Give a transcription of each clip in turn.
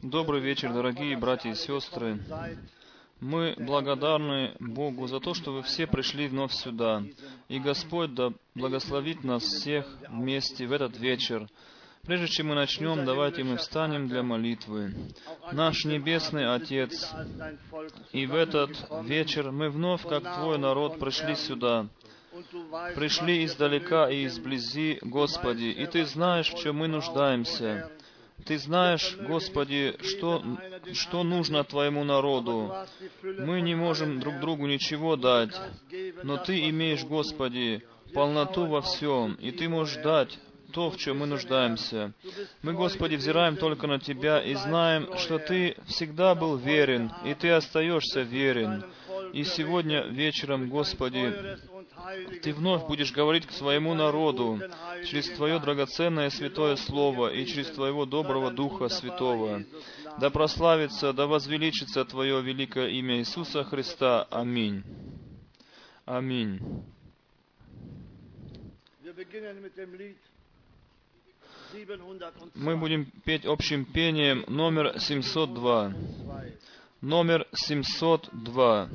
Добрый вечер, дорогие братья и сестры. Мы благодарны Богу за то, что вы все пришли вновь сюда. И Господь да благословит нас всех вместе в этот вечер. Прежде чем мы начнем, давайте мы встанем для молитвы. Наш Небесный Отец, и в этот вечер мы вновь, как Твой народ, пришли сюда. Пришли издалека и изблизи, Господи, и Ты знаешь, в чем мы нуждаемся. Ты знаешь, Господи, что, что нужно Твоему народу. Мы не можем друг другу ничего дать, но Ты имеешь, Господи, полноту во всем, и Ты можешь дать то, в чем мы нуждаемся. Мы, Господи, взираем только на Тебя и знаем, что Ты всегда был верен, и Ты остаешься верен. И сегодня вечером, Господи, Ты вновь будешь говорить к своему народу через Твое драгоценное святое Слово и через Твоего доброго Духа Святого. Да прославится, да возвеличится Твое великое имя Иисуса Христа. Аминь. Аминь. Wir beginnen mit dem Lied 702. Мы будем петь общим пением номер 702. Номер 702.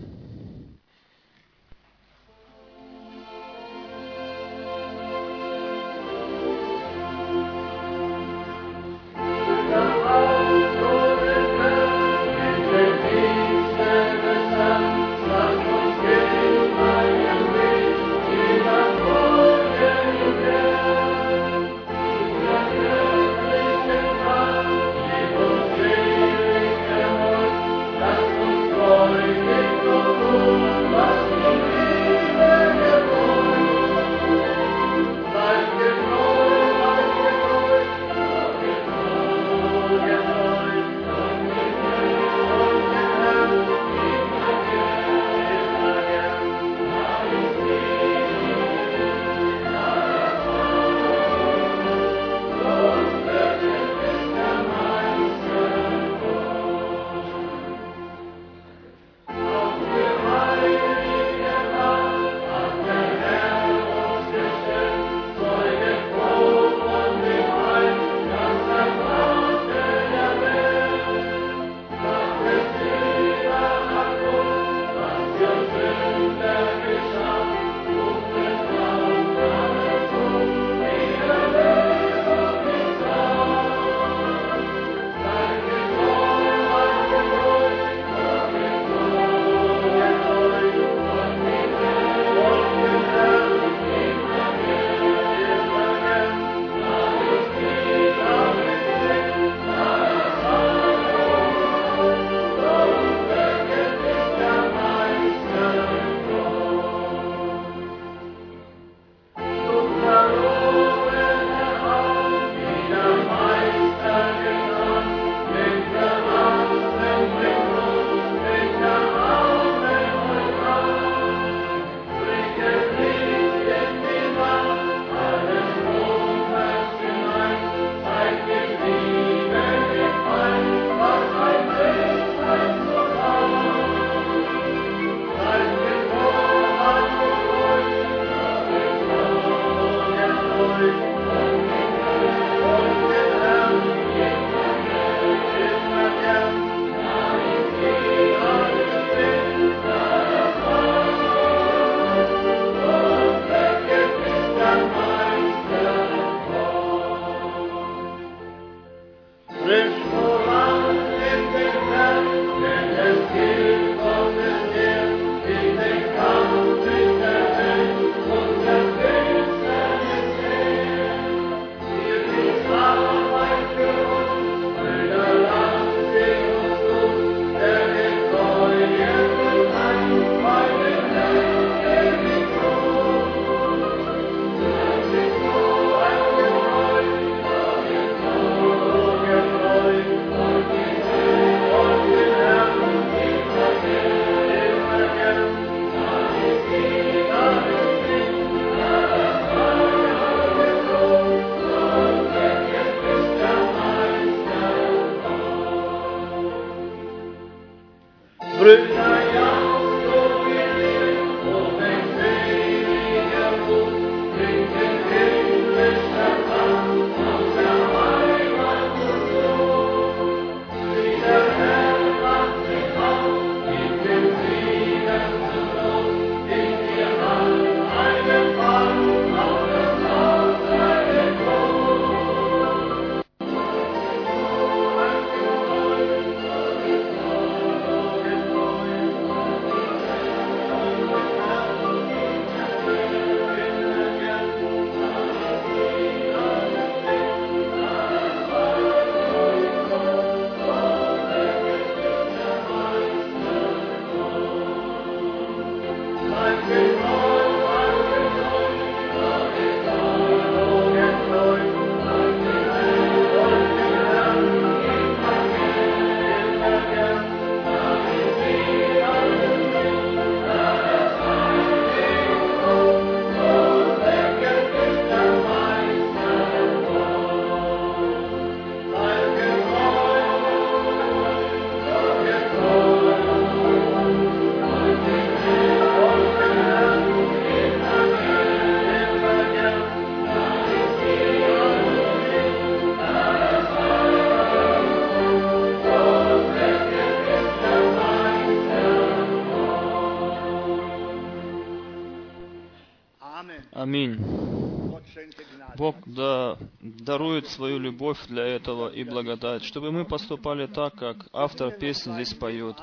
Дарует свою любовь для этого и благодать, чтобы мы поступали так, как автор песни здесь поет.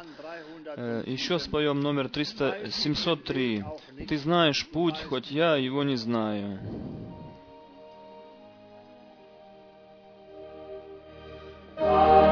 Э, Еще споем номер 300, 703. «Ты знаешь путь, хоть я его не знаю». Amen.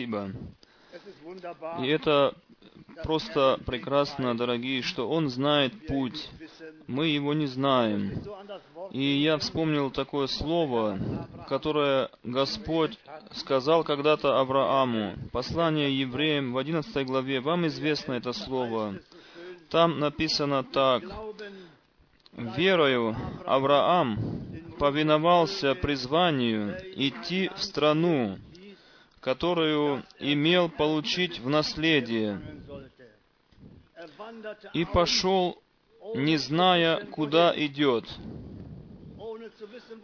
Спасибо. И это просто прекрасно, дорогие, что Он знает путь. Мы его не знаем. И я вспомнил такое слово, которое Господь сказал когда-то Аврааму. Послание евреям в 11 главе. Вам известно это слово. Там написано так. Верою Авраам повиновался призванию идти в страну, которую имел получить в наследие, и пошел, не зная, куда идет.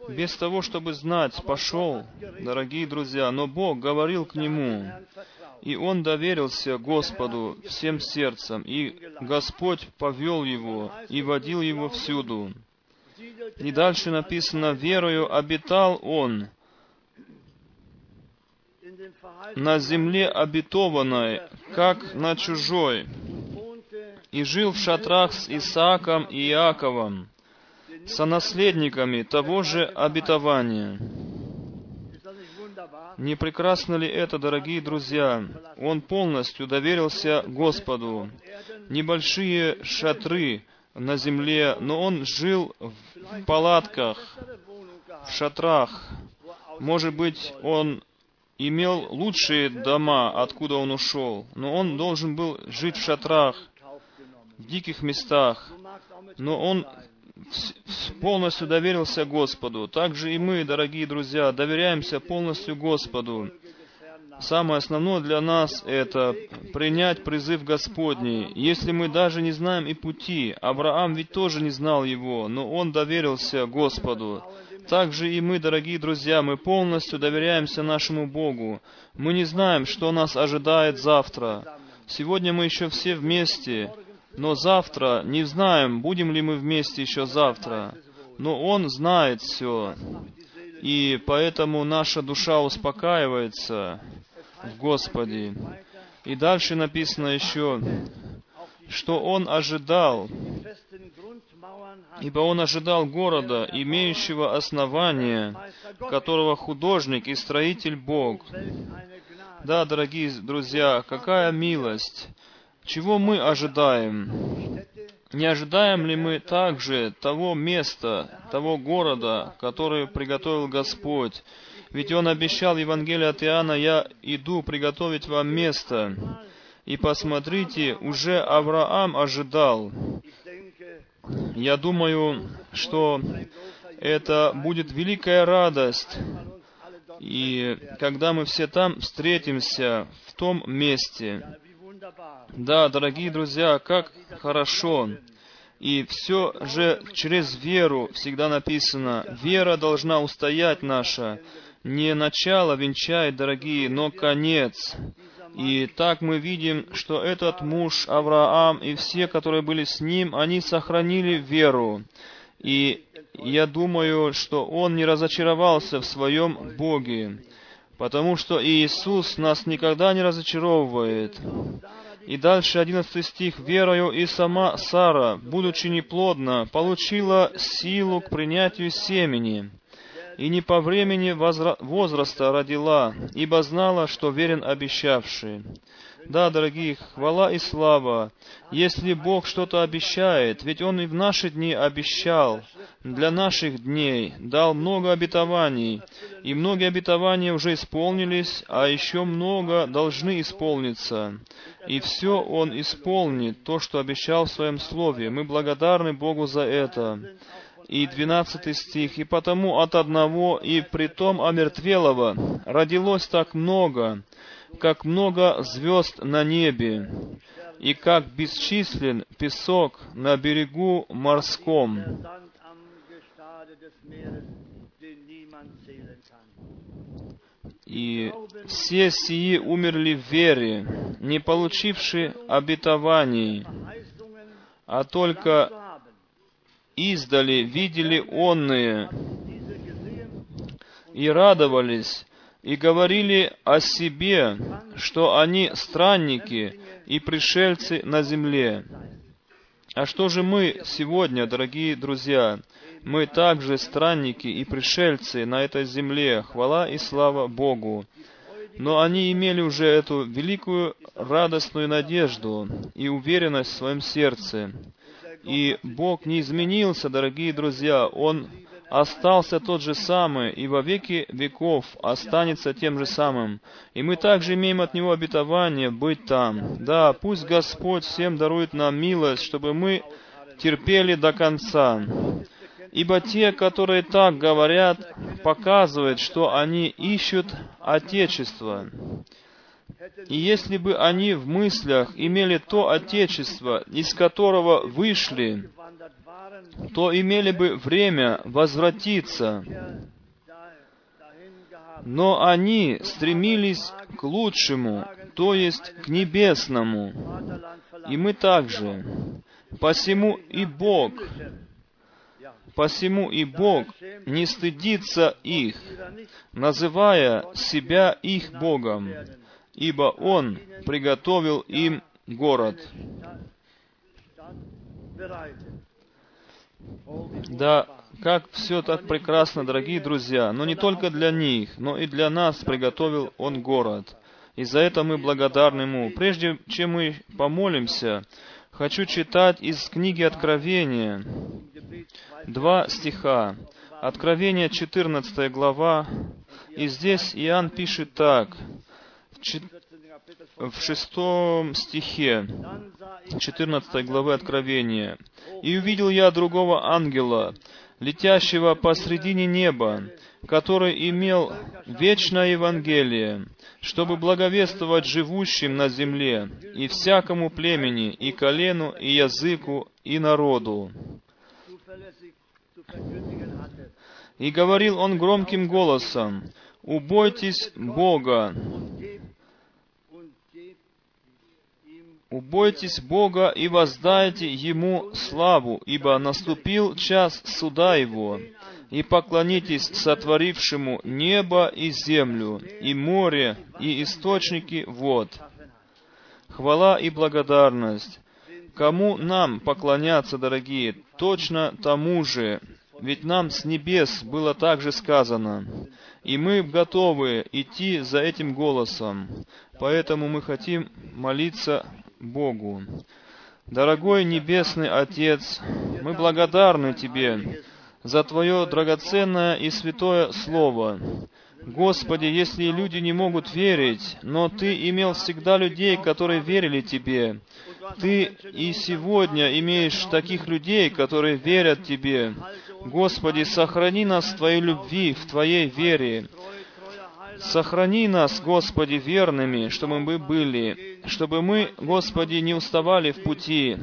Без того, чтобы знать, пошел, дорогие друзья, но Бог говорил к нему, и он доверился Господу всем сердцем, и Господь повел его и водил его всюду. И дальше написано, верою обитал он на земле обетованной, как на чужой, и жил в шатрах с Исааком и Иаковом, сонаследниками того же обетования. Не прекрасно ли это, дорогие друзья? Он полностью доверился Господу. Небольшие шатры на земле, но он жил в палатках, в шатрах. Может быть, он имел лучшие дома, откуда он ушел, но он должен был жить в шатрах, в диких местах. Но он полностью доверился Господу. Также и мы, дорогие друзья, доверяемся полностью Господу. Самое основное для нас – это принять призыв Господний. Если мы даже не знаем и пути, Авраам ведь тоже не знал его, но он доверился Господу. Также и мы, дорогие друзья, мы полностью доверяемся нашему Богу. Мы не знаем, что нас ожидает завтра. Сегодня мы еще все вместе, но завтра не знаем, будем ли мы вместе еще завтра. Но Он знает все, и поэтому наша душа успокаивается в Господе. И дальше написано еще, что Он ожидал ибо он ожидал города, имеющего основание, которого художник и строитель Бог. Да, дорогие друзья, какая милость! Чего мы ожидаем? Не ожидаем ли мы также того места, того города, который приготовил Господь? Ведь Он обещал в Евангелии от Иоанна, «Я иду приготовить вам место». И посмотрите, уже Авраам ожидал. Я думаю, что это будет великая радость, и когда мы все там встретимся, в том месте. Да, дорогие друзья, как хорошо. И все же через веру всегда написано, вера должна устоять наша. Не начало венчает, дорогие, но конец. И так мы видим, что этот муж Авраам и все, которые были с ним, они сохранили веру. И я думаю, что он не разочаровался в своем Боге, потому что Иисус нас никогда не разочаровывает. И дальше 11 стих. «Верою и сама Сара, будучи неплодна, получила силу к принятию семени, и не по времени возра- возраста родила, ибо знала, что верен обещавший». Да, дорогие, хвала и слава. Если Бог что-то обещает, ведь Он и в наши дни обещал, для наших дней дал много обетований, и многие обетования уже исполнились, а еще много должны исполниться. И все Он исполнит, то, что обещал в Своем Слове. Мы благодарны Богу за это. И двенадцатый стих. «И потому от одного, и притом омертвелого, родилось так много, как много звезд на небе, и как бесчислен песок на берегу морском». И все сии умерли в вере, не получивши обетований, а только. Издали видели онные, и радовались, и говорили о себе, что они странники и пришельцы на земле. А что же мы сегодня, дорогие друзья? Мы также странники и пришельцы на этой земле, хвала и слава Богу. Но они имели уже эту великую радостную надежду и уверенность в своем сердце. И Бог не изменился, дорогие друзья, Он остался тот же самый, и во веки веков останется тем же самым. И мы также имеем от Него обетование быть там. Да, пусть Господь всем дарует нам милость, чтобы мы терпели до конца. Ибо те, которые так говорят, показывают, что они ищут Отечество. И если бы они в мыслях имели то Отечество, из которого вышли, то имели бы время возвратиться. Но они стремились к лучшему, то есть к небесному. И мы также. Посему и Бог, посему и Бог не стыдится их, называя себя их Богом, ибо Он приготовил им город. Да, как все так прекрасно, дорогие друзья, но не только для них, но и для нас приготовил Он город. И за это мы благодарны Ему. Прежде чем мы помолимся, хочу читать из книги Откровения два стиха. Откровение 14 глава, и здесь Иоанн пишет так, в чет- 14. Kapitel von в шестом стихе Dann sah ich 14 главы Откровения. «И увидел я другого ангела, летящего посредине неба, который имел вечное Евангелие, чтобы благовествовать живущим на земле, и всякому племени, и колену, и языку, и народу». И говорил он громким голосом, «Убойтесь Бога, убойтесь Бога и воздайте Ему славу, ибо наступил час суда Его, и поклонитесь сотворившему небо и землю, и море, и источники вод». Хвала и благодарность. Кому нам поклоняться, дорогие? Точно тому же. Ведь нам с небес было также сказано. И мы готовы идти за этим голосом. Поэтому мы хотим молиться Богу. Дорогой Небесный Отец, мы благодарны Тебе за Твое драгоценное и святое Слово. Господи, если люди не могут верить, но Ты имел всегда людей, которые верили Тебе. Ты и сегодня имеешь таких людей, которые верят Тебе. Господи, сохрани нас в Твоей любви, в Твоей вере. Сохрани нас, Господи, верными, чтобы мы были, чтобы мы, Господи, не уставали в пути.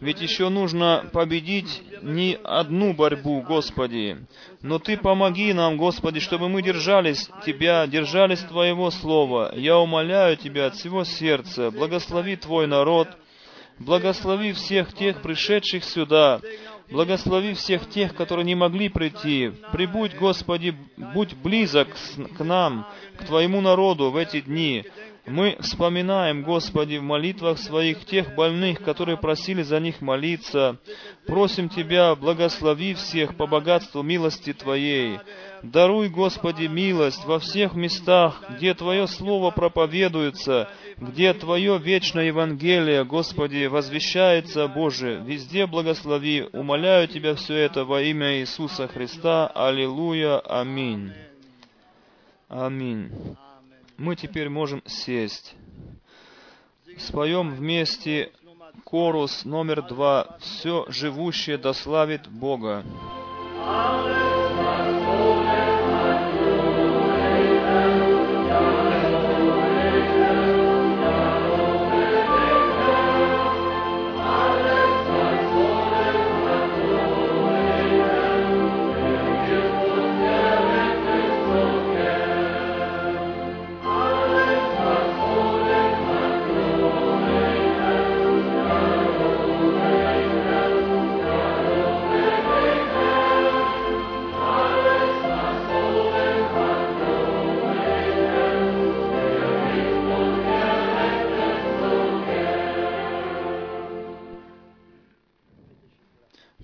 Ведь еще нужно победить не одну борьбу, Господи. Но Ты помоги нам, Господи, чтобы мы держались Тебя, держались Твоего Слова. Я умоляю Тебя от всего сердца, благослови Твой народ, благослови всех тех, пришедших сюда, Благослови всех тех, которые не могли прийти. Прибудь, Господи, будь близок к нам, к Твоему народу в эти дни. Мы вспоминаем, Господи, в молитвах своих тех больных, которые просили за них молиться. Просим Тебя, благослови всех по богатству милости Твоей. Даруй, Господи, милость во всех местах, где Твое Слово проповедуется, где Твое вечное Евангелие, Господи, возвещается, Боже. Везде благослови. Умоляю Тебя все это во имя Иисуса Христа. Аллилуйя. Аминь. Аминь. Мы теперь можем сесть. Споем вместе корус номер два. Все живущее дославит Бога.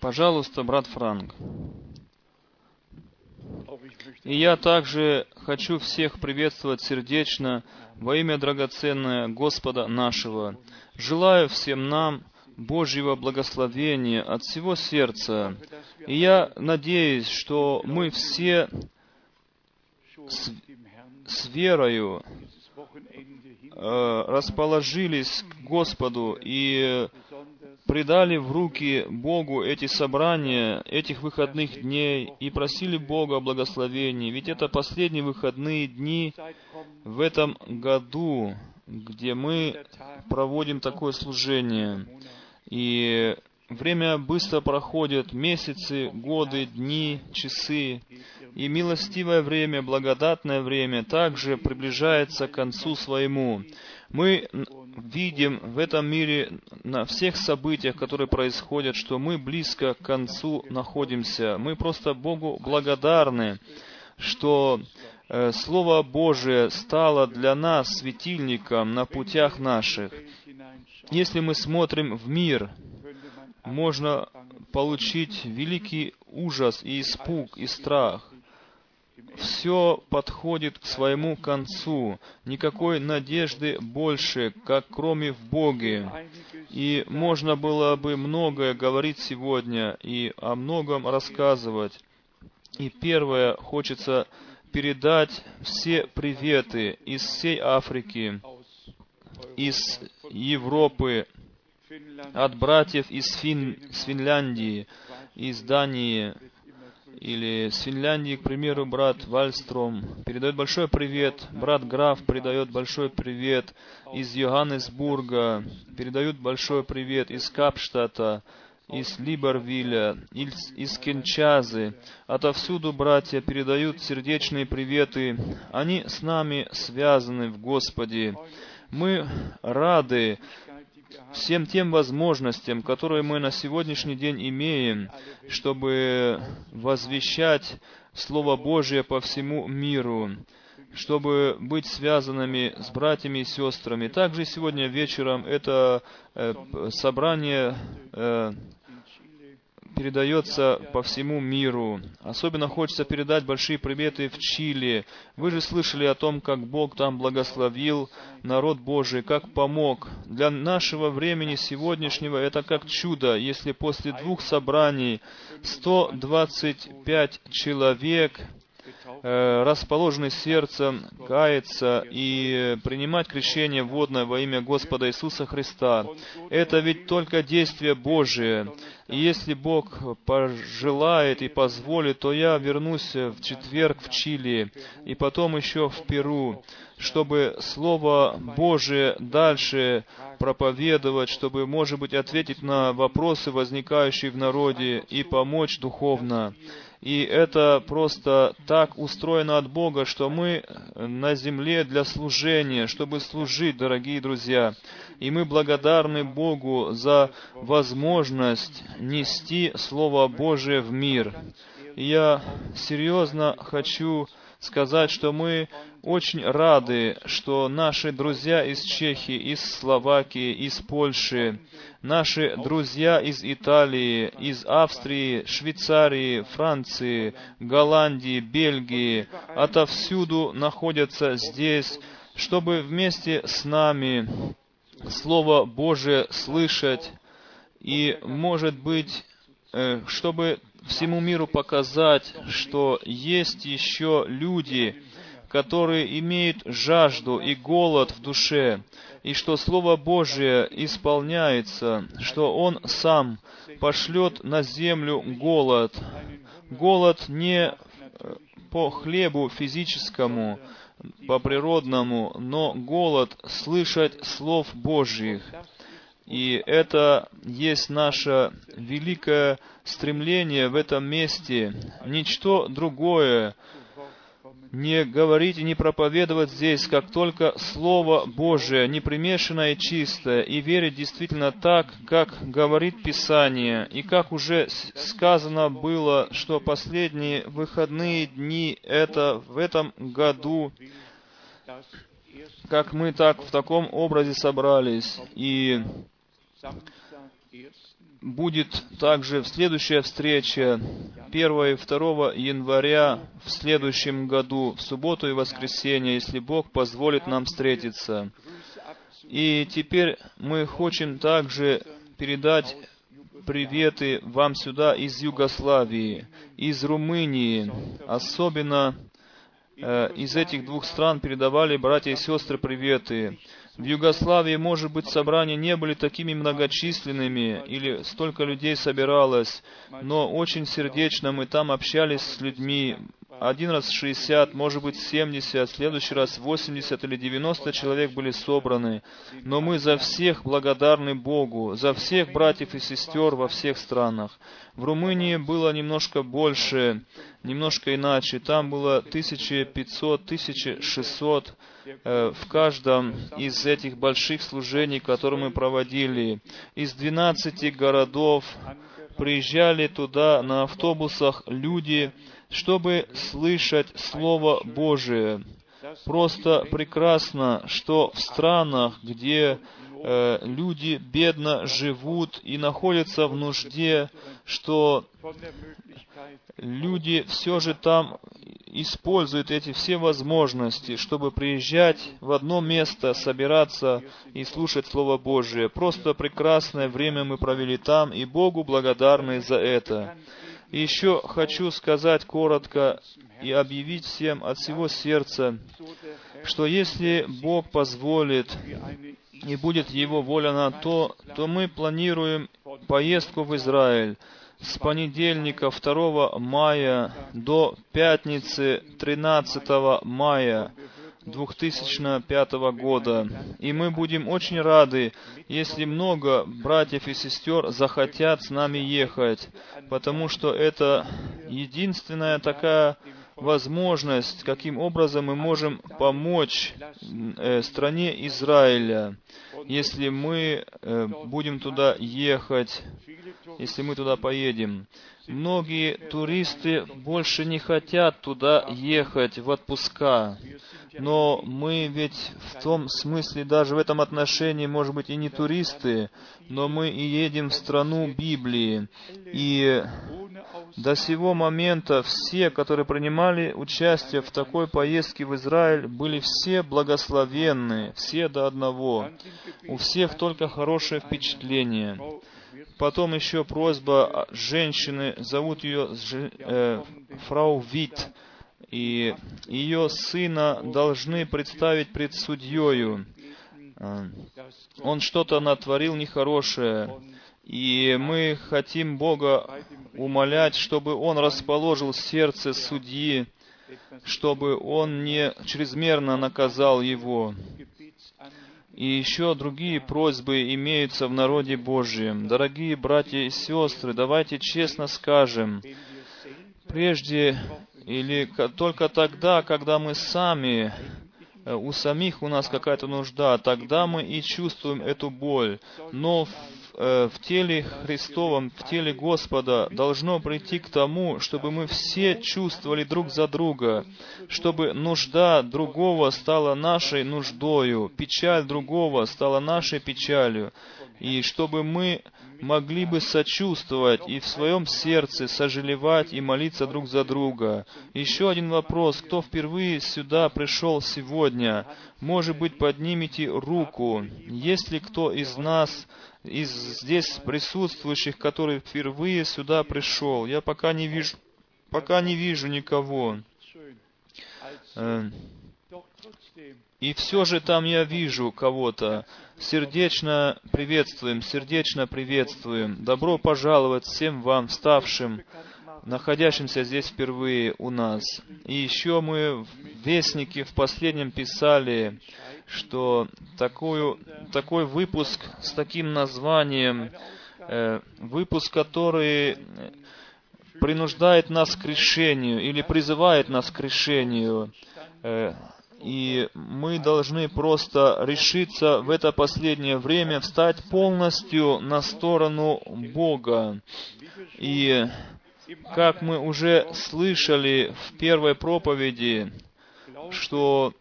Пожалуйста, брат Франк. И я также хочу всех приветствовать сердечно во имя драгоценное Господа нашего. Желаю всем нам Божьего благословения от всего сердца. И я надеюсь, что мы все с, с верою э, расположились к Господу и предали в руки Богу эти собрания этих выходных дней и просили Бога о благословении. Ведь это последние выходные дни в этом году, где мы проводим такое служение. И время быстро проходит, месяцы, годы, дни, часы. И милостивое время, благодатное время также приближается к концу своему. Мы видим в этом мире на всех событиях, которые происходят, что мы близко к концу находимся. Мы просто Богу благодарны, что э, Слово Божие стало для нас светильником на путях наших. Если мы смотрим в мир, можно получить великий ужас и испуг и страх все подходит к своему концу. Никакой надежды больше, как кроме в Боге. И можно было бы многое говорить сегодня и о многом рассказывать. И первое, хочется передать все приветы из всей Африки, из Европы, от братьев из Фин, с Финляндии, из Дании, или с Финляндии, к примеру, брат Вальстром передает большой привет, брат Граф передает большой привет из Йоганнесбурга, передают большой привет из Капштата, из Либервилля, из, из Кенчазы. Отовсюду братья передают сердечные приветы. Они с нами связаны в Господе. Мы рады всем тем возможностям, которые мы на сегодняшний день имеем, чтобы возвещать Слово Божие по всему миру. чтобы быть связанными с братьями и сестрами. Также сегодня вечером это э, собрание э, передается по всему миру. Особенно хочется передать большие приветы в Чили. Вы же слышали о том, как Бог там благословил народ Божий, как помог. Для нашего времени сегодняшнего это как чудо, если после двух собраний 125 человек Э, расположены сердцем каяться и принимать крещение водное во имя Господа Иисуса Христа. Это ведь только действие Божие. И если Бог пожелает и позволит, то я вернусь в четверг в Чили и потом еще в Перу, чтобы Слово Божие дальше проповедовать, чтобы, может быть, ответить на вопросы, возникающие в народе, и помочь духовно. И это просто так устроено от Бога, что мы на земле для служения, чтобы служить, дорогие друзья. И мы благодарны Богу за возможность нести Слово Божие в мир. И я серьезно хочу сказать, что мы очень рады, что наши друзья из Чехии, из Словакии, из Польши, наши друзья из Италии, из Австрии, Швейцарии, Франции, Голландии, Бельгии, отовсюду находятся здесь, чтобы вместе с нами Слово Божие слышать. И, может быть, э, чтобы всему миру показать, что есть еще люди, которые имеют жажду и голод в душе, и что Слово Божие исполняется, что Он сам пошлет на землю голод. Голод не э, по хлебу физическому, по природному, но голод слышать слов Божьих. И это есть наше великое стремление в этом месте. Ничто другое не говорить и не проповедовать здесь, как только Слово Божие, непримешанное и чистое, и верить действительно так, как говорит Писание, и как уже сказано было, что последние выходные дни это в этом году, как мы так в таком образе собрались, и будет также следующая встреча 1 и 2 января в следующем году, в субботу и воскресенье, если Бог позволит нам встретиться. И теперь мы хотим также передать приветы вам сюда из Югославии, из Румынии, особенно э, из этих двух стран передавали братья и сестры приветы. В Югославии, может быть, собрания не были такими многочисленными, или столько людей собиралось, но очень сердечно мы там общались с людьми. Один раз 60, может быть 70, в следующий раз 80 или 90 человек были собраны. Но мы за всех благодарны Богу, за всех братьев и сестер во всех странах. В Румынии было немножко больше, немножко иначе. Там было 1500, 1600 Э, в каждом из этих больших служений, которые мы проводили. Из 12 городов приезжали туда на автобусах люди, чтобы слышать Слово Божие. Просто прекрасно, что в странах, где э, люди бедно живут и находятся в нужде, что люди все же там используют эти все возможности, чтобы приезжать в одно место, собираться и слушать Слово Божие. Просто прекрасное время мы провели там, и Богу благодарны за это. И еще хочу сказать коротко и объявить всем от всего сердца, что если Бог позволит и будет Его воля на то, то мы планируем поездку в Израиль с понедельника 2 мая до пятницы 13 мая 2005 года. И мы будем очень рады, если много братьев и сестер захотят с нами ехать, потому что это единственная такая возможность, каким образом мы можем помочь э, стране Израиля, если мы э, будем туда ехать если мы туда поедем. Многие туристы больше не хотят туда ехать в отпуска. Но мы ведь в том смысле, даже в этом отношении, может быть, и не туристы, но мы и едем в страну Библии. И до сего момента все, которые принимали участие в такой поездке в Израиль, были все благословенны, все до одного. У всех только хорошее впечатление. Потом еще просьба женщины, зовут ее э, фрау Вит, и ее сына должны представить пред судьею. А, он что-то натворил нехорошее, и мы хотим Бога умолять, чтобы Он расположил сердце судьи, чтобы Он не чрезмерно наказал его. И еще другие просьбы имеются в народе Божьем. Дорогие братья и сестры, давайте честно скажем, прежде или только тогда, когда мы сами, э, у самих у нас какая-то нужда, тогда мы и чувствуем эту боль. Но в в теле Христовом, в теле Господа должно прийти к тому, чтобы мы все чувствовали друг за друга, чтобы нужда другого стала нашей нуждою, печаль другого стала нашей печалью, и чтобы мы могли бы сочувствовать и в своем сердце сожалевать и молиться друг за друга. Еще один вопрос. Кто впервые сюда пришел сегодня? Может быть, поднимите руку. Есть ли кто из нас, из здесь присутствующих, который впервые сюда пришел? Я пока не вижу, пока не вижу никого. Э, и все же там я вижу кого-то. Сердечно приветствуем, сердечно приветствуем. Добро пожаловать всем вам, вставшим, находящимся здесь впервые у нас. И еще мы в Вестнике в последнем писали, что такую, такой выпуск с таким названием, э, выпуск, который принуждает нас к решению или призывает нас к решению, э, и мы должны просто решиться в это последнее время встать полностью на сторону Бога. И как мы уже слышали в первой проповеди, что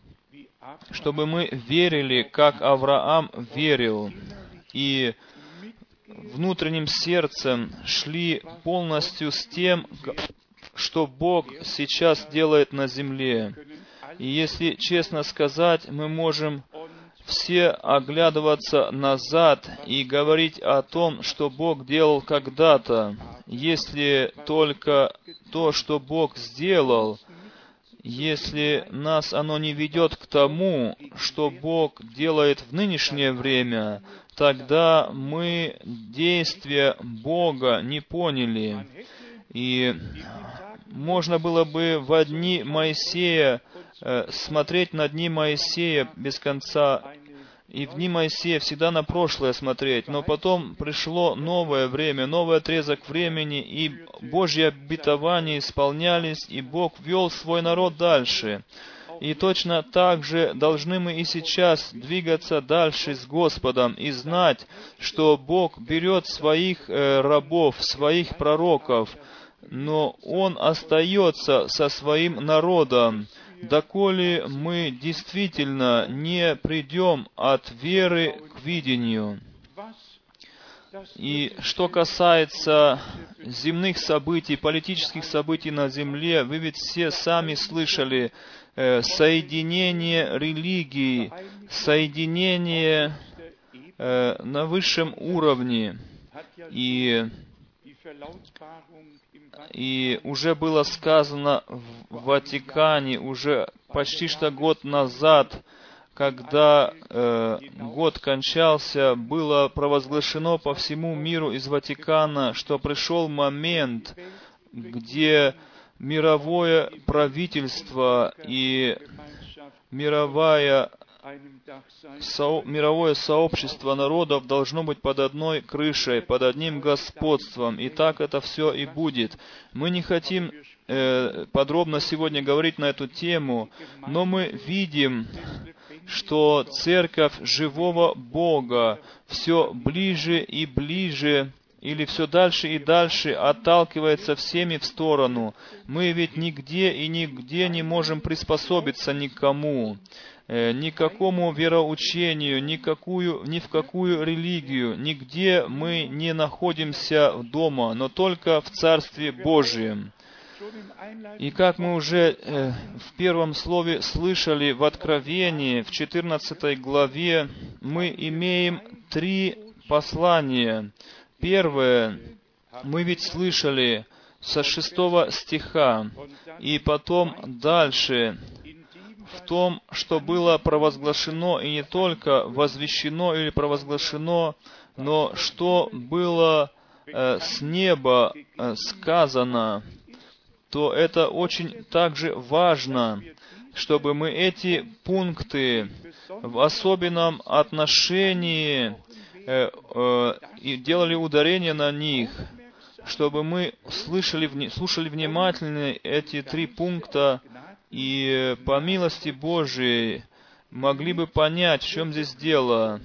чтобы мы верили, как Авраам верил, и внутренним сердцем шли полностью с тем, что Бог сейчас делает на земле. И если честно сказать, мы можем все оглядываться назад и говорить о том, что Бог делал когда-то, если только то, что Бог сделал, если нас оно не ведет к тому, что Бог делает в нынешнее время, тогда мы действия Бога не поняли. И можно было бы в одни Моисея Э, смотреть на дни Моисея без конца, и в дни Моисея всегда на прошлое смотреть, но потом пришло новое время, новый отрезок времени, и Божьи обетования исполнялись, и Бог вел свой народ дальше. И точно так же должны мы и сейчас двигаться дальше с Господом и знать, что Бог берет своих э, рабов, своих пророков, но Он остается со своим народом доколе мы действительно не придем от веры к видению. И что касается земных событий, политических событий на земле, вы ведь все сами слышали э, соединение религий, соединение э, на высшем уровне. И и уже было сказано в Ватикане уже почти что год назад, когда э, год кончался, было провозглашено по всему миру из Ватикана, что пришел момент, где мировое правительство и мировая со, мировое сообщество народов должно быть под одной крышей, под одним господством, и так это все и будет. Мы не хотим э, подробно сегодня говорить на эту тему, но мы видим, что церковь живого Бога все ближе и ближе или все дальше и дальше отталкивается всеми в сторону. Мы ведь нигде и нигде не можем приспособиться никому, никакому вероучению, никакую, ни в какую религию, нигде мы не находимся дома, но только в Царстве Божьем. И как мы уже э, в первом слове слышали в Откровении, в 14 главе, мы имеем три послания. Первое, мы ведь слышали со шестого стиха, и потом дальше, том, что было провозглашено и не только возвещено или провозглашено, но что было э, с неба э, сказано, то это очень также важно, чтобы мы эти пункты в особенном отношении э, э, и делали ударение на них, чтобы мы слышали, слушали внимательно эти три пункта и по милости Божией могли бы понять, в чем здесь дело.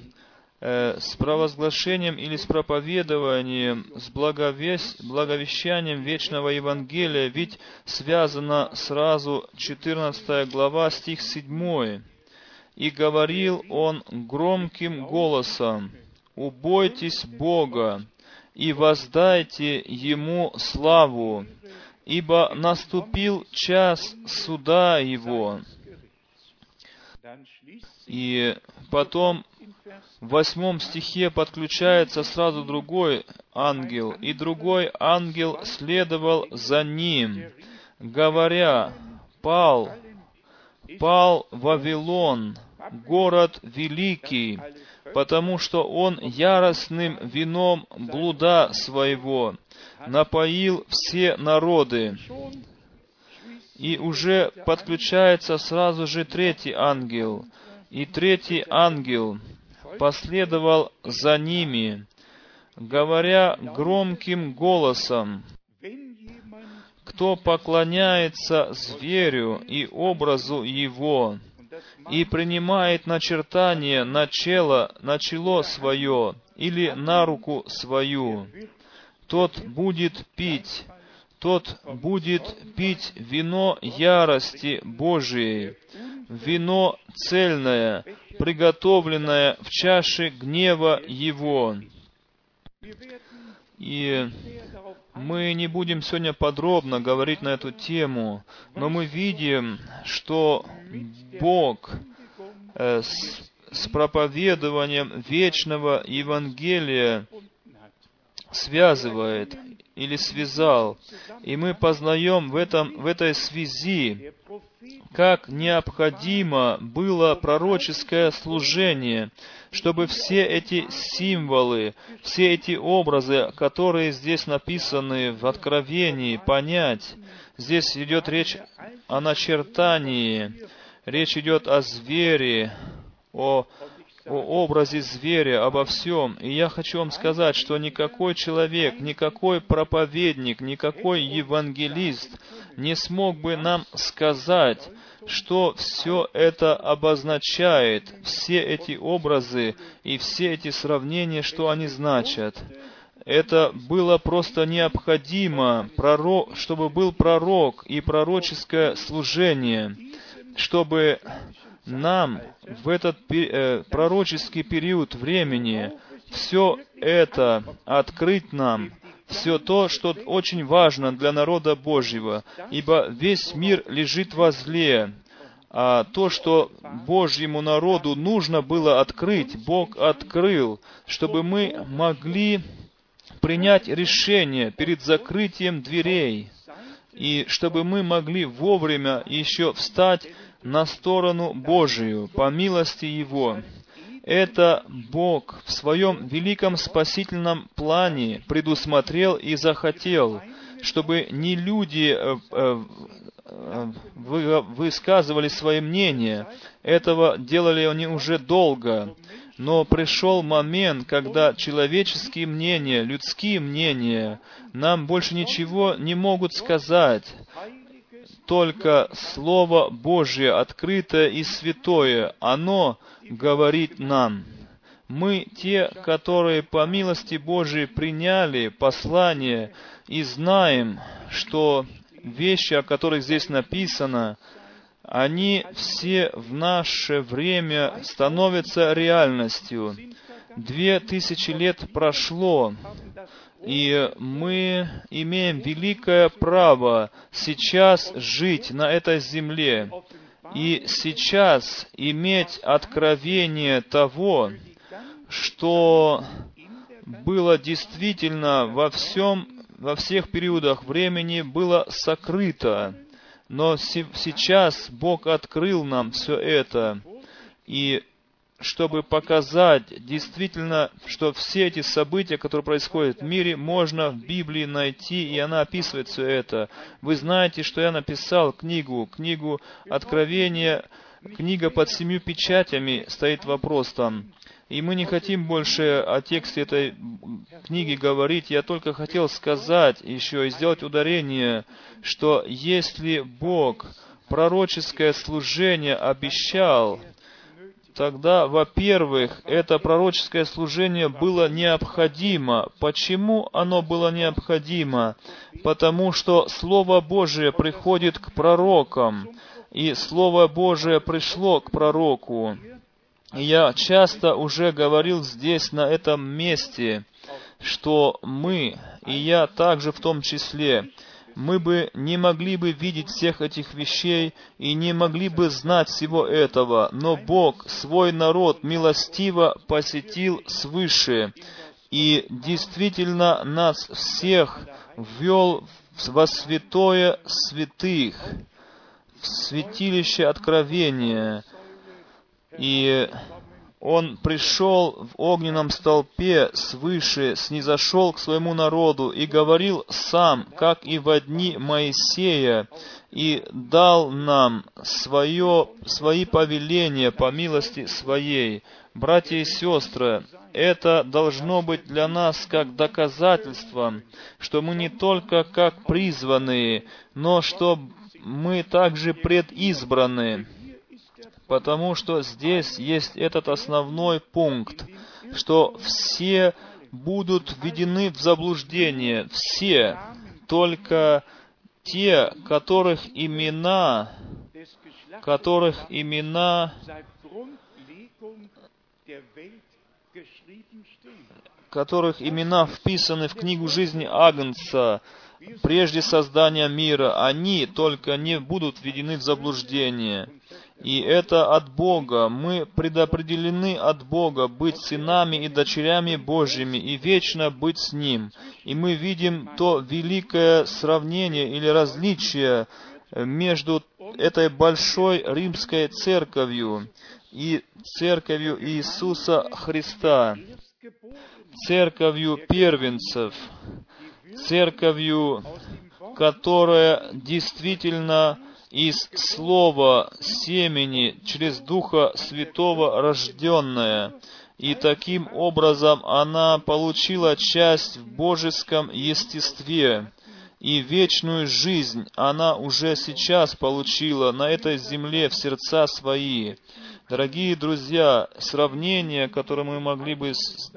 Э, с провозглашением или с проповедованием, с благовесть, благовещанием вечного Евангелия, ведь связано сразу 14 глава, стих 7. «И говорил он громким голосом, «Убойтесь Бога и воздайте Ему славу, ибо наступил час суда Его». И потом в восьмом стихе подключается сразу другой ангел, и другой ангел следовал за ним, говоря, «Пал, пал Вавилон, город великий, потому что он яростным вином блуда своего напоил все народы». И уже подключается сразу же третий ангел. И третий ангел — последовал за ними, говоря громким голосом, кто поклоняется зверю и образу его, и принимает начертание на чело, на чело свое или на руку свою, тот будет пить, тот будет пить вино ярости Божией, вино цельное, приготовленное в чаше гнева Его. И мы не будем сегодня подробно говорить на эту тему, но мы видим, что Бог э, с, с проповедованием вечного Евангелия связывает или связал. И мы познаем в, этом, в этой связи как необходимо было пророческое служение, чтобы все эти символы, все эти образы, которые здесь написаны в Откровении, понять. Здесь идет речь о начертании, речь идет о звере, о о образе зверя, обо всем. И я хочу вам сказать, что никакой человек, никакой проповедник, никакой евангелист не смог бы нам сказать, что все это обозначает, все эти образы и все эти сравнения, что они значат. Это было просто необходимо, пророк, чтобы был пророк и пророческое служение, чтобы нам в этот э, пророческий период времени все это открыть нам, все то, что очень важно для народа Божьего, ибо весь мир лежит во зле, а то, что Божьему народу нужно было открыть, Бог открыл, чтобы мы могли принять решение перед закрытием дверей, и чтобы мы могли вовремя еще встать на сторону Божию по милости Его. Это Бог в своем великом спасительном плане предусмотрел и захотел, чтобы не люди э, э, э, высказывали свои мнения. Этого делали они уже долго. Но пришел момент, когда человеческие мнения, людские мнения нам больше ничего не могут сказать только Слово Божье, открытое и святое, оно говорит нам. Мы те, которые по милости Божией приняли послание и знаем, что вещи, о которых здесь написано, они все в наше время становятся реальностью. Две тысячи лет прошло, и мы имеем великое право сейчас жить на этой земле и сейчас иметь откровение того, что было действительно во всем, во всех периодах времени было сокрыто. Но сейчас Бог открыл нам все это. И чтобы показать действительно, что все эти события, которые происходят в мире, можно в Библии найти, и она описывает все это. Вы знаете, что я написал книгу, книгу Откровения, книга под семью печатями, стоит вопрос там. И мы не хотим больше о тексте этой книги говорить. Я только хотел сказать еще и сделать ударение, что если Бог пророческое служение обещал, тогда, во-первых, это пророческое служение было необходимо. Почему оно было необходимо? Потому что Слово Божие приходит к пророкам, и Слово Божие пришло к пророку. Я часто уже говорил здесь, на этом месте, что мы, и я также в том числе, мы бы не могли бы видеть всех этих вещей и не могли бы знать всего этого, но Бог свой народ милостиво посетил свыше и действительно нас всех ввел во святое святых, в святилище откровения. И он пришел в огненном столпе свыше, снизошел к своему народу и говорил сам, как и во дни Моисея, и дал нам свое, свои повеления по милости своей. Братья и сестры, это должно быть для нас как доказательство, что мы не только как призванные, но что мы также предизбраны потому что здесь есть этот основной пункт, что все будут введены в заблуждение, все, только те, которых имена, которых имена которых имена вписаны в книгу жизни Агнца, прежде создания мира, они только не будут введены в заблуждение. И это от Бога. Мы предопределены от Бога быть сынами и дочерями Божьими и вечно быть с Ним. И мы видим то великое сравнение или различие между этой большой римской церковью и церковью Иисуса Христа, церковью первенцев, церковью, которая действительно из слова семени через Духа Святого рожденная, и таким образом она получила часть в божеском естестве, и вечную жизнь она уже сейчас получила на этой земле в сердца свои. Дорогие друзья, сравнение, которое мы могли бы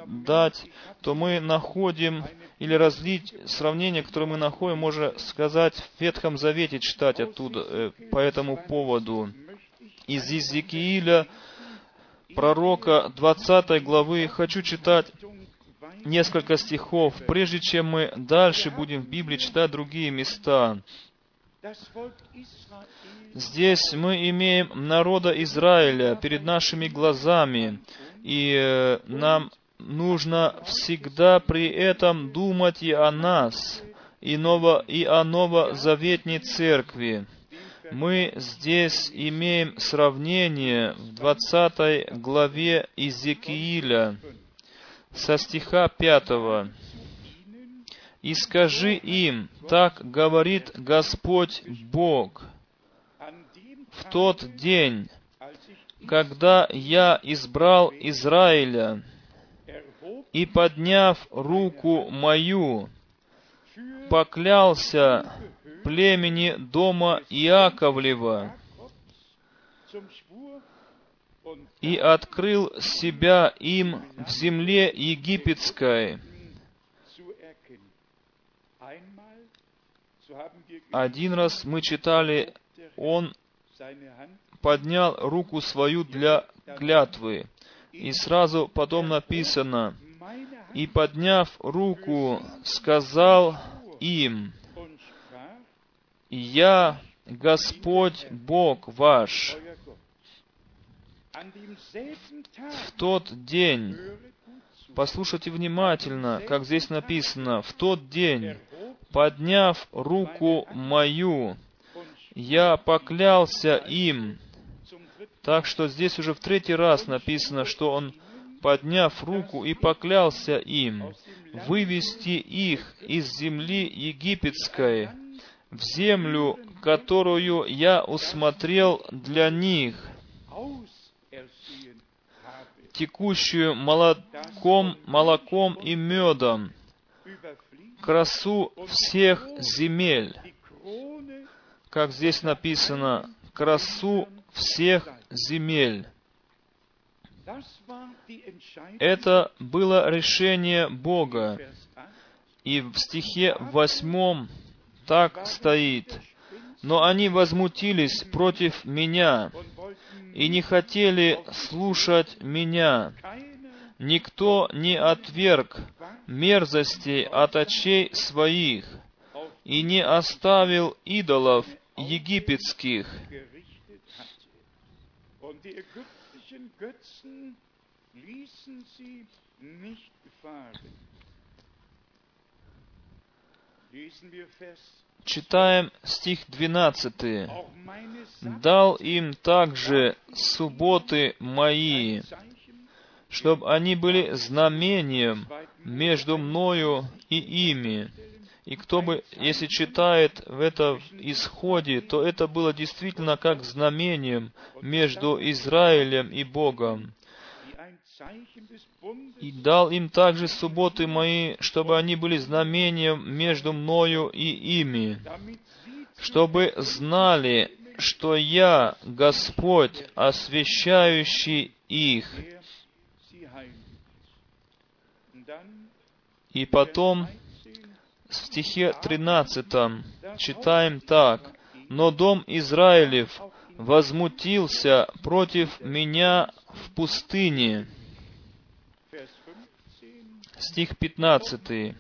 дать, то мы находим или разлить сравнение, которое мы находим, можно сказать, в Ветхом Завете читать оттуда э, по этому поводу. Из Иезекииля, пророка 20 главы, хочу читать несколько стихов, прежде чем мы дальше будем в Библии читать другие места. Здесь мы имеем народа Израиля перед нашими глазами, и э, нам нужно всегда при этом думать и о нас, и, ново, и о новозаветней церкви. Мы здесь имеем сравнение в 20 главе Иезекииля со стиха 5. «И скажи им, так говорит Господь Бог, в тот день, когда я избрал Израиля, и, подняв руку мою, поклялся племени дома Иаковлева, и открыл себя им в земле египетской. Один раз мы читали, он поднял руку свою для клятвы. И сразу потом написано, и подняв руку, сказал им, «Я Господь Бог ваш». В тот день, послушайте внимательно, как здесь написано, в тот день, подняв руку мою, я поклялся им. Так что здесь уже в третий раз написано, что он, подняв руку и поклялся им, вывести их из земли египетской в землю, которую я усмотрел для них, текущую молоком, молоком и медом, красу всех земель, как здесь написано, красу всех земель. Это было решение Бога. И в стихе восьмом так стоит. Но они возмутились против меня и не хотели слушать меня. Никто не отверг мерзостей от очей своих и не оставил идолов египетских. Читаем стих 12. «Дал им также субботы мои, чтобы они были знамением между мною и ими». И кто бы, если читает в этом исходе, то это было действительно как знамением между Израилем и Богом. И дал им также субботы мои, чтобы они были знамением между мною и ими, чтобы знали, что я Господь, освящающий их. И потом в стихе 13 читаем так. «Но дом Израилев возмутился против меня в пустыне». Стих 15.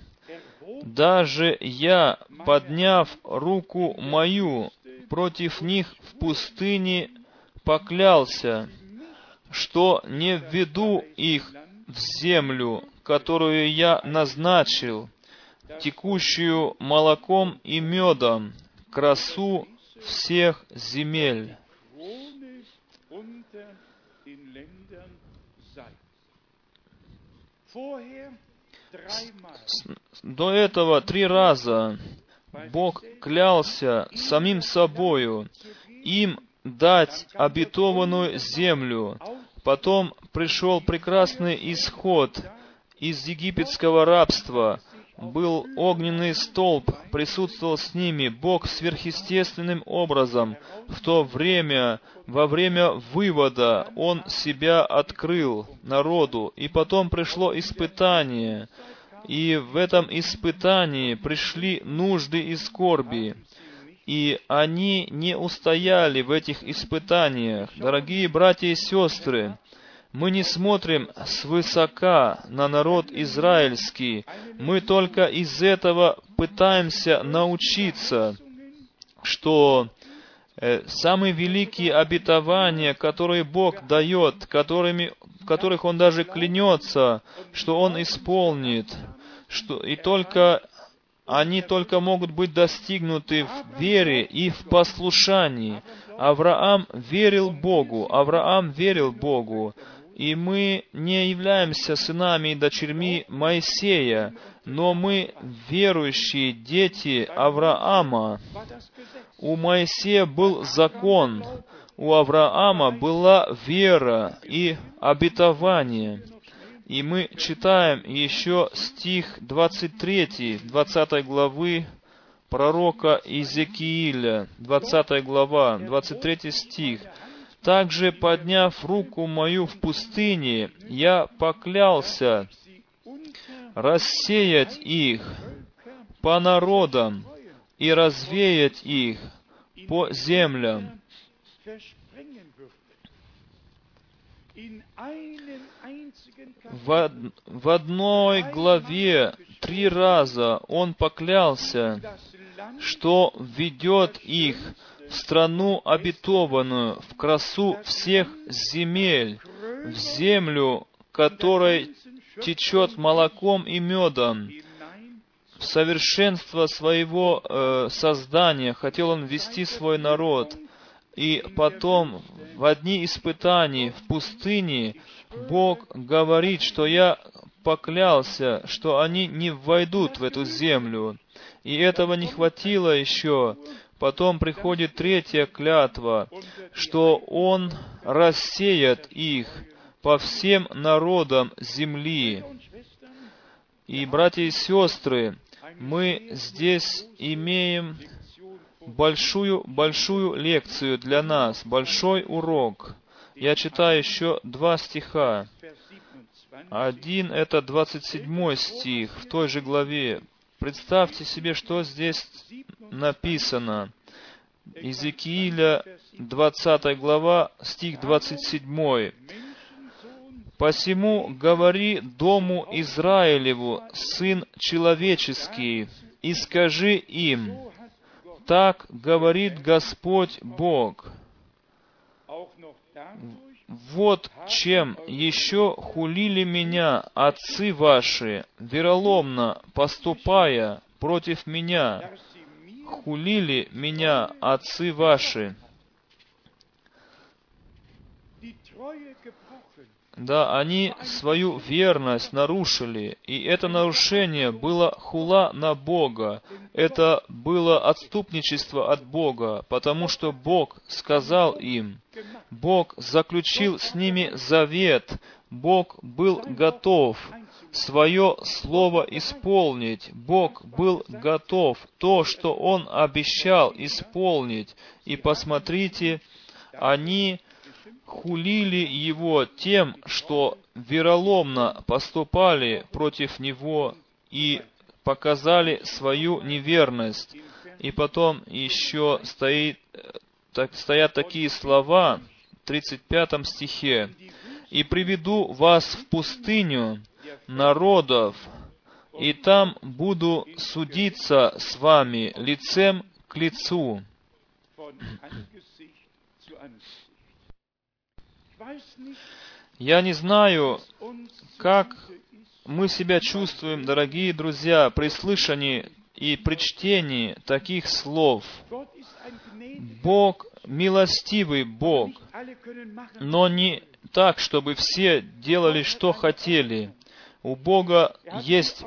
«Даже я, подняв руку мою против них в пустыне, поклялся, что не введу их в землю, которую я назначил, текущую молоком и медом, красу всех земель. До этого три раза Бог клялся самим собою им дать обетованную землю. Потом пришел прекрасный исход из египетского рабства, был огненный столб, присутствовал с ними Бог сверхъестественным образом. В то время, во время вывода, Он себя открыл народу, и потом пришло испытание, и в этом испытании пришли нужды и скорби, и они не устояли в этих испытаниях. Дорогие братья и сестры, мы не смотрим свысока на народ израильский, мы только из этого пытаемся научиться, что э, самые великие обетования, которые Бог дает, которыми, которых Он даже клянется, что Он исполнит, что и только они только могут быть достигнуты в вере и в послушании. Авраам верил Богу, Авраам верил Богу, и мы не являемся сынами и дочерьми Моисея, но мы верующие дети Авраама. У Моисея был закон, у Авраама была вера и обетование. И мы читаем еще стих 23, 20 главы пророка Иезекииля, 20 глава, 23 стих. Также, подняв руку мою в пустыне, я поклялся рассеять их по народам и развеять их по землям. В, в одной главе три раза он поклялся, что ведет их в страну обетованную, в красу всех земель, в землю, которой течет молоком и медом, в совершенство своего э, создания хотел он ввести свой народ. И потом, в одни испытания в пустыне, Бог говорит, что я поклялся, что они не войдут в эту землю. И этого не хватило еще. Потом приходит третья клятва, что Он рассеет их по всем народам земли. И, братья и сестры, мы здесь имеем большую-большую лекцию для нас, большой урок. Я читаю еще два стиха. Один — это 27 стих в той же главе. Представьте себе, что здесь написано. Иезекииля, 20 глава, стих 27. Посему говори дому Израилеву, сын человеческий, и скажи им, так говорит Господь Бог. Вот чем еще хулили меня отцы ваши, вероломно поступая против меня, хулили меня отцы ваши. Да, они свою верность нарушили, и это нарушение было хула на Бога. Это было отступничество от Бога, потому что Бог сказал им, Бог заключил с ними завет, Бог был готов свое слово исполнить. Бог был готов то, что Он обещал исполнить. И посмотрите, они хулили его тем, что вероломно поступали против него и показали свою неверность. И потом еще стоит, так, стоят такие слова в 35 стихе. «И приведу вас в пустыню народов, и там буду судиться с вами лицем к лицу». Я не знаю, как мы себя чувствуем, дорогие друзья, при слышании и при чтении таких слов. Бог милостивый Бог, но не так, чтобы все делали, что хотели. У Бога есть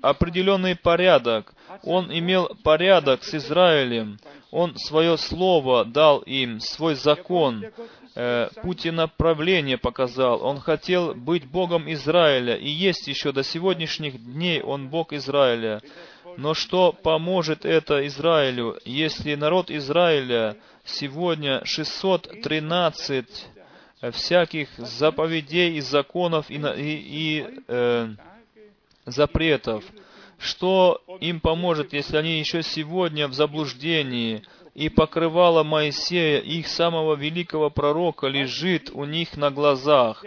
определенный порядок. Он имел порядок с Израилем. Он свое слово дал им, свой закон э, пути направления показал. Он хотел быть Богом Израиля, и есть еще до сегодняшних дней Он Бог Израиля. Но что поможет это Израилю, если народ Израиля сегодня 613 всяких заповедей и законов и, и, и э, запретов? Что им поможет, если они еще сегодня в заблуждении, и покрывало Моисея, их самого великого пророка, лежит у них на глазах,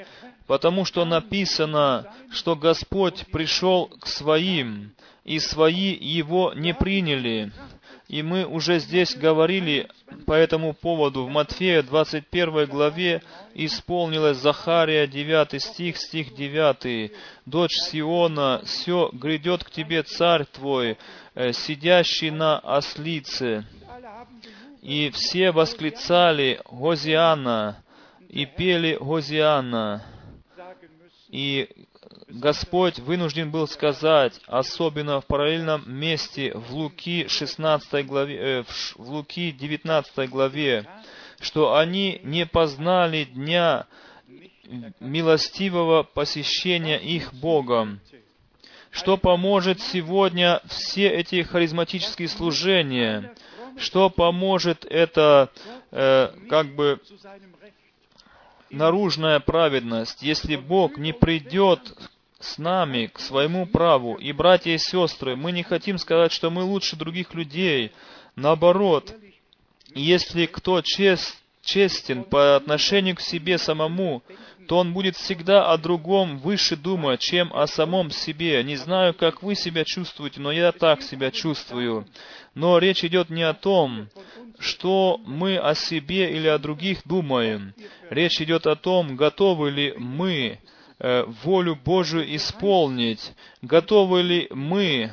потому что написано, что Господь пришел к своим, и свои его не приняли. И мы уже здесь говорили по этому поводу. В Матфея 21 главе исполнилась Захария 9 стих, стих 9. «Дочь Сиона, все грядет к тебе царь твой, э, сидящий на ослице». И все восклицали «Гозиана!» и пели «Гозиана!» И Господь вынужден был сказать, особенно в параллельном месте в Луки 16 главе, э, в Луки 19 главе, что они не познали дня милостивого посещения их Богом. Что поможет сегодня все эти харизматические служения – что поможет это э, как бы наружная праведность, если Бог не придет с нами к своему праву. И, братья и сестры, мы не хотим сказать, что мы лучше других людей. Наоборот, если кто чест, честен по отношению к себе самому, то он будет всегда о другом выше думать, чем о самом себе. Не знаю, как вы себя чувствуете, но я так себя чувствую. Но речь идет не о том, что мы о себе или о других думаем. Речь идет о том, готовы ли мы э, волю Божию исполнить, готовы ли мы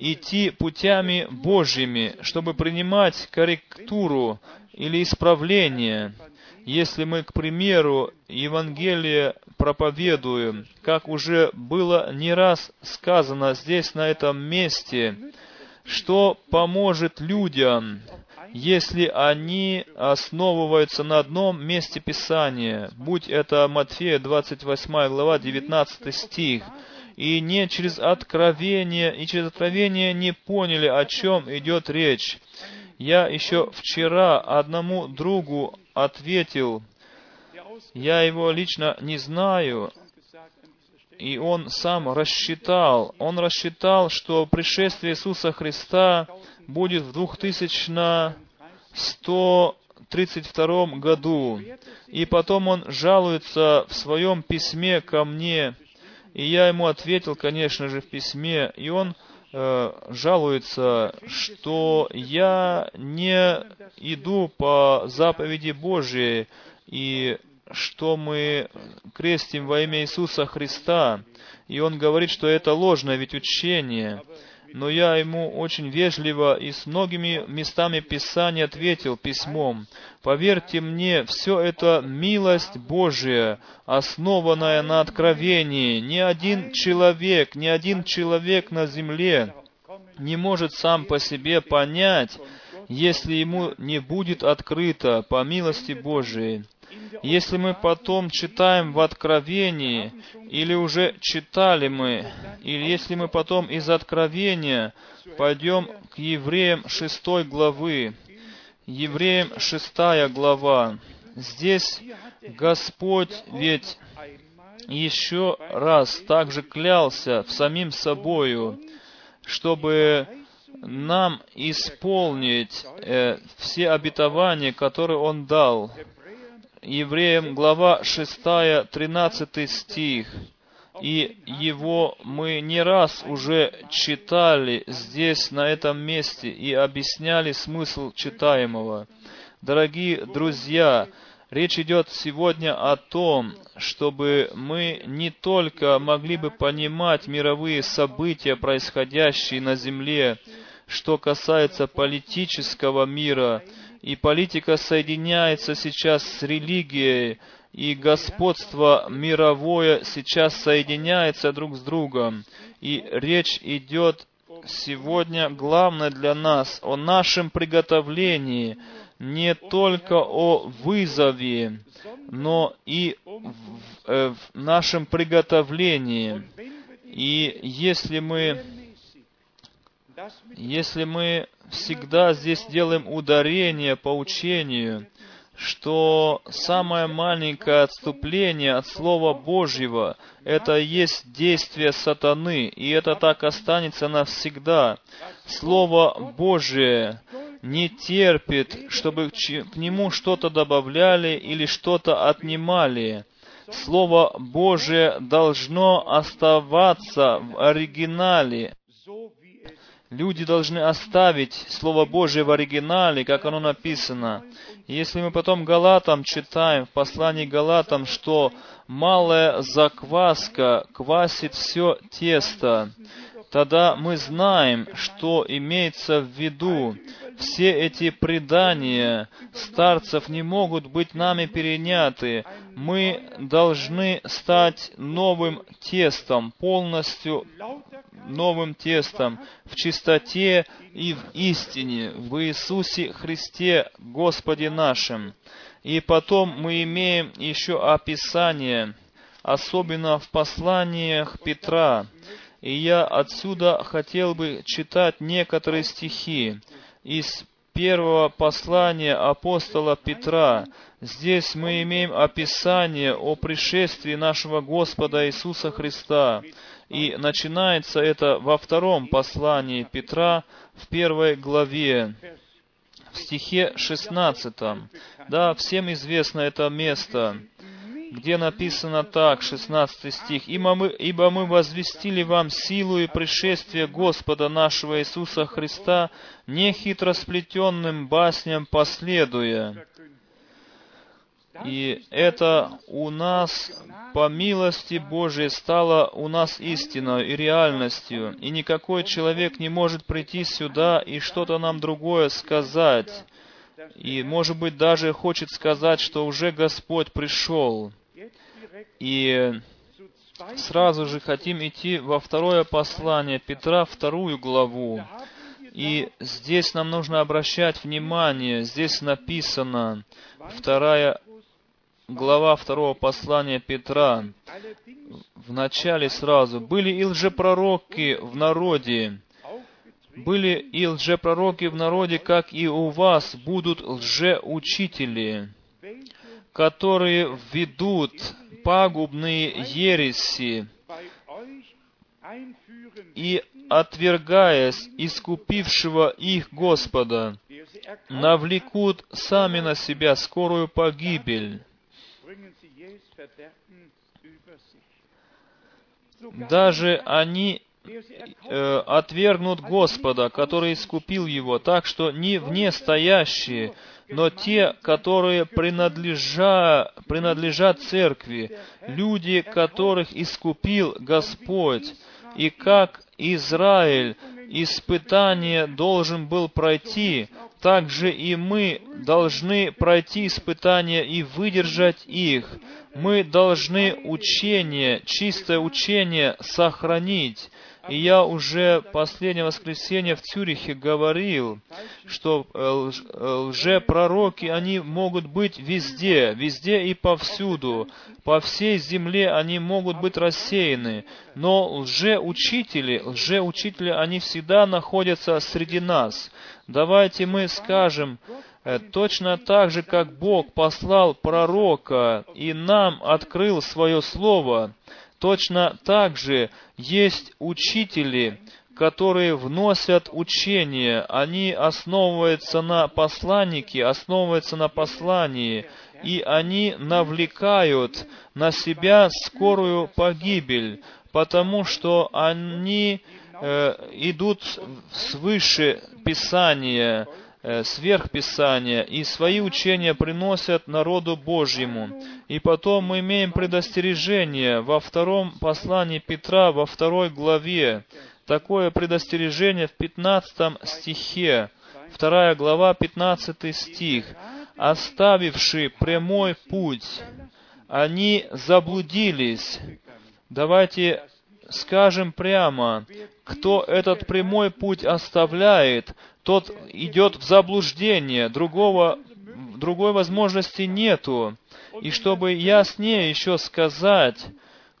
идти путями Божьими, чтобы принимать корректуру или исправление. Если мы, к примеру, Евангелие проповедуем, как уже было не раз сказано здесь, на этом месте, что поможет людям, если они основываются на одном месте Писания, будь это Матфея 28 глава 19 стих, и не через откровение, и через откровение не поняли, о чем идет речь. Я еще вчера одному другу ответил, я его лично не знаю, и он сам рассчитал, он рассчитал, что пришествие Иисуса Христа будет в 2132 году. И потом он жалуется в своем письме ко мне, и я ему ответил, конечно же, в письме, и он э, жалуется, что я не иду по заповеди Божией, и что мы крестим во имя Иисуса Христа. И он говорит, что это ложное ведь учение но я ему очень вежливо и с многими местами Писания ответил письмом. Поверьте мне, все это милость Божия, основанная на откровении. Ни один человек, ни один человек на земле не может сам по себе понять, если ему не будет открыто по милости Божией. Если мы потом читаем в Откровении, или уже читали мы, или если мы потом из Откровения пойдем к Евреям 6 главы, Евреям 6 глава, здесь Господь ведь еще раз также клялся в самим собою, чтобы нам исполнить э, все обетования, которые Он дал. Евреям глава 6, 13 стих. И его мы не раз уже читали здесь, на этом месте, и объясняли смысл читаемого. Дорогие друзья, речь идет сегодня о том, чтобы мы не только могли бы понимать мировые события, происходящие на Земле, что касается политического мира, и политика соединяется сейчас с религией, и господство мировое сейчас соединяется друг с другом. И речь идет сегодня главное для нас о нашем приготовлении, не только о вызове, но и в, э, в нашем приготовлении. И если мы, если мы всегда здесь делаем ударение по учению, что самое маленькое отступление от Слова Божьего – это есть действие сатаны, и это так останется навсегда. Слово Божие не терпит, чтобы к нему что-то добавляли или что-то отнимали. Слово Божие должно оставаться в оригинале, Люди должны оставить Слово Божие в оригинале, как оно написано. Если мы потом Галатам читаем, в послании Галатам, что малая закваска квасит все тесто, тогда мы знаем, что имеется в виду. Все эти предания старцев не могут быть нами переняты. Мы должны стать новым тестом, полностью новым тестом, в чистоте и в истине, в Иисусе Христе, Господе нашим. И потом мы имеем еще описание, особенно в посланиях Петра. И я отсюда хотел бы читать некоторые стихи из первого послания апостола Петра. Здесь мы имеем описание о пришествии нашего Господа Иисуса Христа. И начинается это во втором послании Петра в первой главе, в стихе 16. Да, всем известно это место где написано так, 16 стих, «Ибо мы, «Ибо мы возвестили вам силу и пришествие Господа нашего Иисуса Христа, не хитросплетенным басням последуя». И это у нас по милости Божией стало у нас истиной и реальностью, и никакой человек не может прийти сюда и что-то нам другое сказать, и, может быть, даже хочет сказать, что уже Господь пришел. И сразу же хотим идти во второе послание Петра, вторую главу. И здесь нам нужно обращать внимание, здесь написано, вторая глава второго послания Петра, в начале сразу, были и лжепророки в народе, были и лжепророки в народе, как и у вас будут лжеучители, которые ведут пагубные ереси и, отвергаясь искупившего их Господа, навлекут сами на себя скорую погибель. Даже они э, отвергнут Господа, который искупил его, так что не вне стоящие, но те, которые принадлежа, принадлежат церкви, люди, которых искупил Господь, и как Израиль испытание должен был пройти, так же и мы должны пройти испытания и выдержать их. Мы должны учение, чистое учение сохранить, и я уже последнее воскресенье в Цюрихе говорил, что э, э, лжепророки, они могут быть везде, везде и повсюду. По всей земле они могут быть рассеяны. Но лжеучители, лжеучители, они всегда находятся среди нас. Давайте мы скажем, э, точно так же, как Бог послал пророка и нам открыл свое слово, Точно так же есть учители, которые вносят учение, они основываются на посланнике, основываются на послании, и они навлекают на себя скорую погибель, потому что они э, идут свыше Писания, сверхписания и свои учения приносят народу Божьему. И потом мы имеем предостережение во втором послании Петра, во второй главе. Такое предостережение в 15 стихе. Вторая глава, 15 стих. «Оставивши прямой путь, они заблудились». Давайте скажем прямо, кто этот прямой путь оставляет, тот идет в заблуждение, другого, другой возможности нету. И чтобы яснее еще сказать,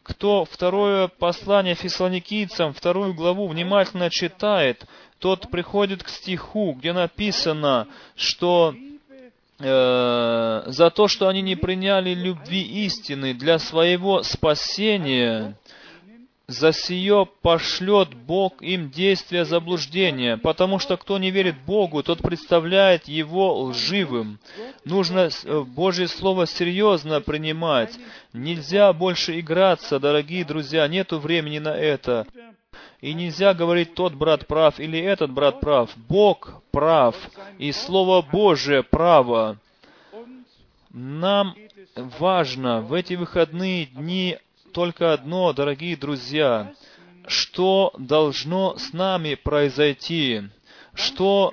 кто второе послание фессалоникийцам, вторую главу внимательно читает, тот приходит к стиху, где написано, что э, за то, что они не приняли любви истины для своего спасения, за сие пошлет Бог им действие заблуждения, потому что кто не верит Богу, тот представляет его лживым. Нужно э, Божье Слово серьезно принимать. Нельзя больше играться, дорогие друзья, нету времени на это. И нельзя говорить, тот брат прав или этот брат прав. Бог прав, и Слово Божие право. Нам важно в эти выходные дни только одно, дорогие друзья, что должно с нами произойти, что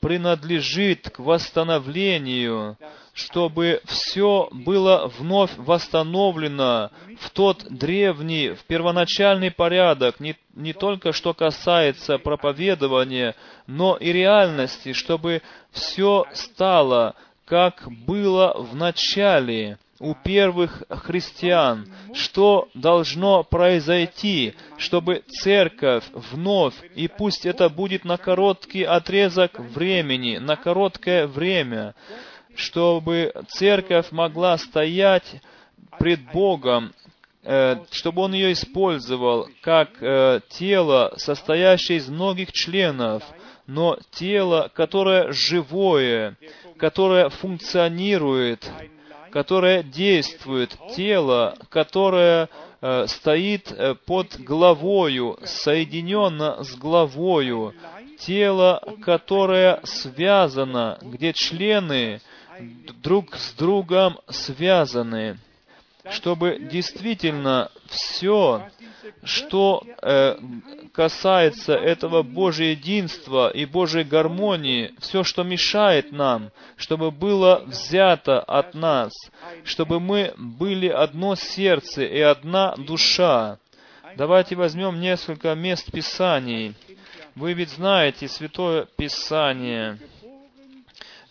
принадлежит к восстановлению, чтобы все было вновь восстановлено в тот древний, в первоначальный порядок, не, не только что касается проповедования, но и реальности, чтобы все стало, как было в начале, у первых христиан, что должно произойти, чтобы церковь вновь, и пусть это будет на короткий отрезок времени, на короткое время, чтобы церковь могла стоять пред Богом, э, чтобы Он ее использовал как э, тело, состоящее из многих членов, но тело, которое живое, которое функционирует, которое действует, тело, которое э, стоит э, под главою, соединенно с главою, тело, которое связано, где члены друг с другом связаны, чтобы действительно все, что э, касается этого Божьего единства и Божьей гармонии, все, что мешает нам, чтобы было взято от нас, чтобы мы были одно сердце и одна душа. Давайте возьмем несколько мест Писаний. Вы ведь знаете Святое Писание.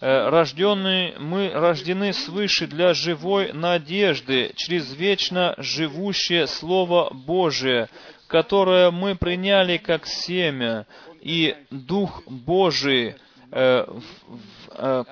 Э, рожденные, мы рождены свыше для живой надежды, через вечно живущее Слово Божие, которое мы приняли как семя, и Дух Божий, э, в, э,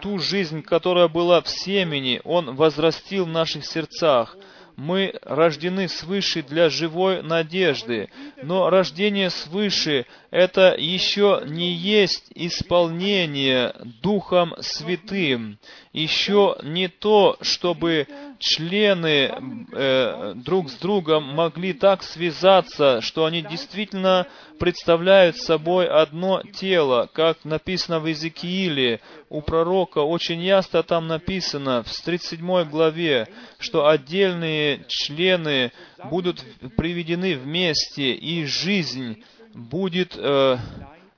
ту жизнь, которая была в семени, Он возрастил в наших сердцах мы рождены свыше для живой надежды, но рождение свыше – это еще не есть исполнение Духом Святым, еще не то, чтобы члены э, друг с другом могли так связаться, что они действительно представляют собой одно тело, как написано в Иезекииле, у пророка очень ясно там написано в 37 главе, что отдельные члены будут приведены вместе, и жизнь будет э,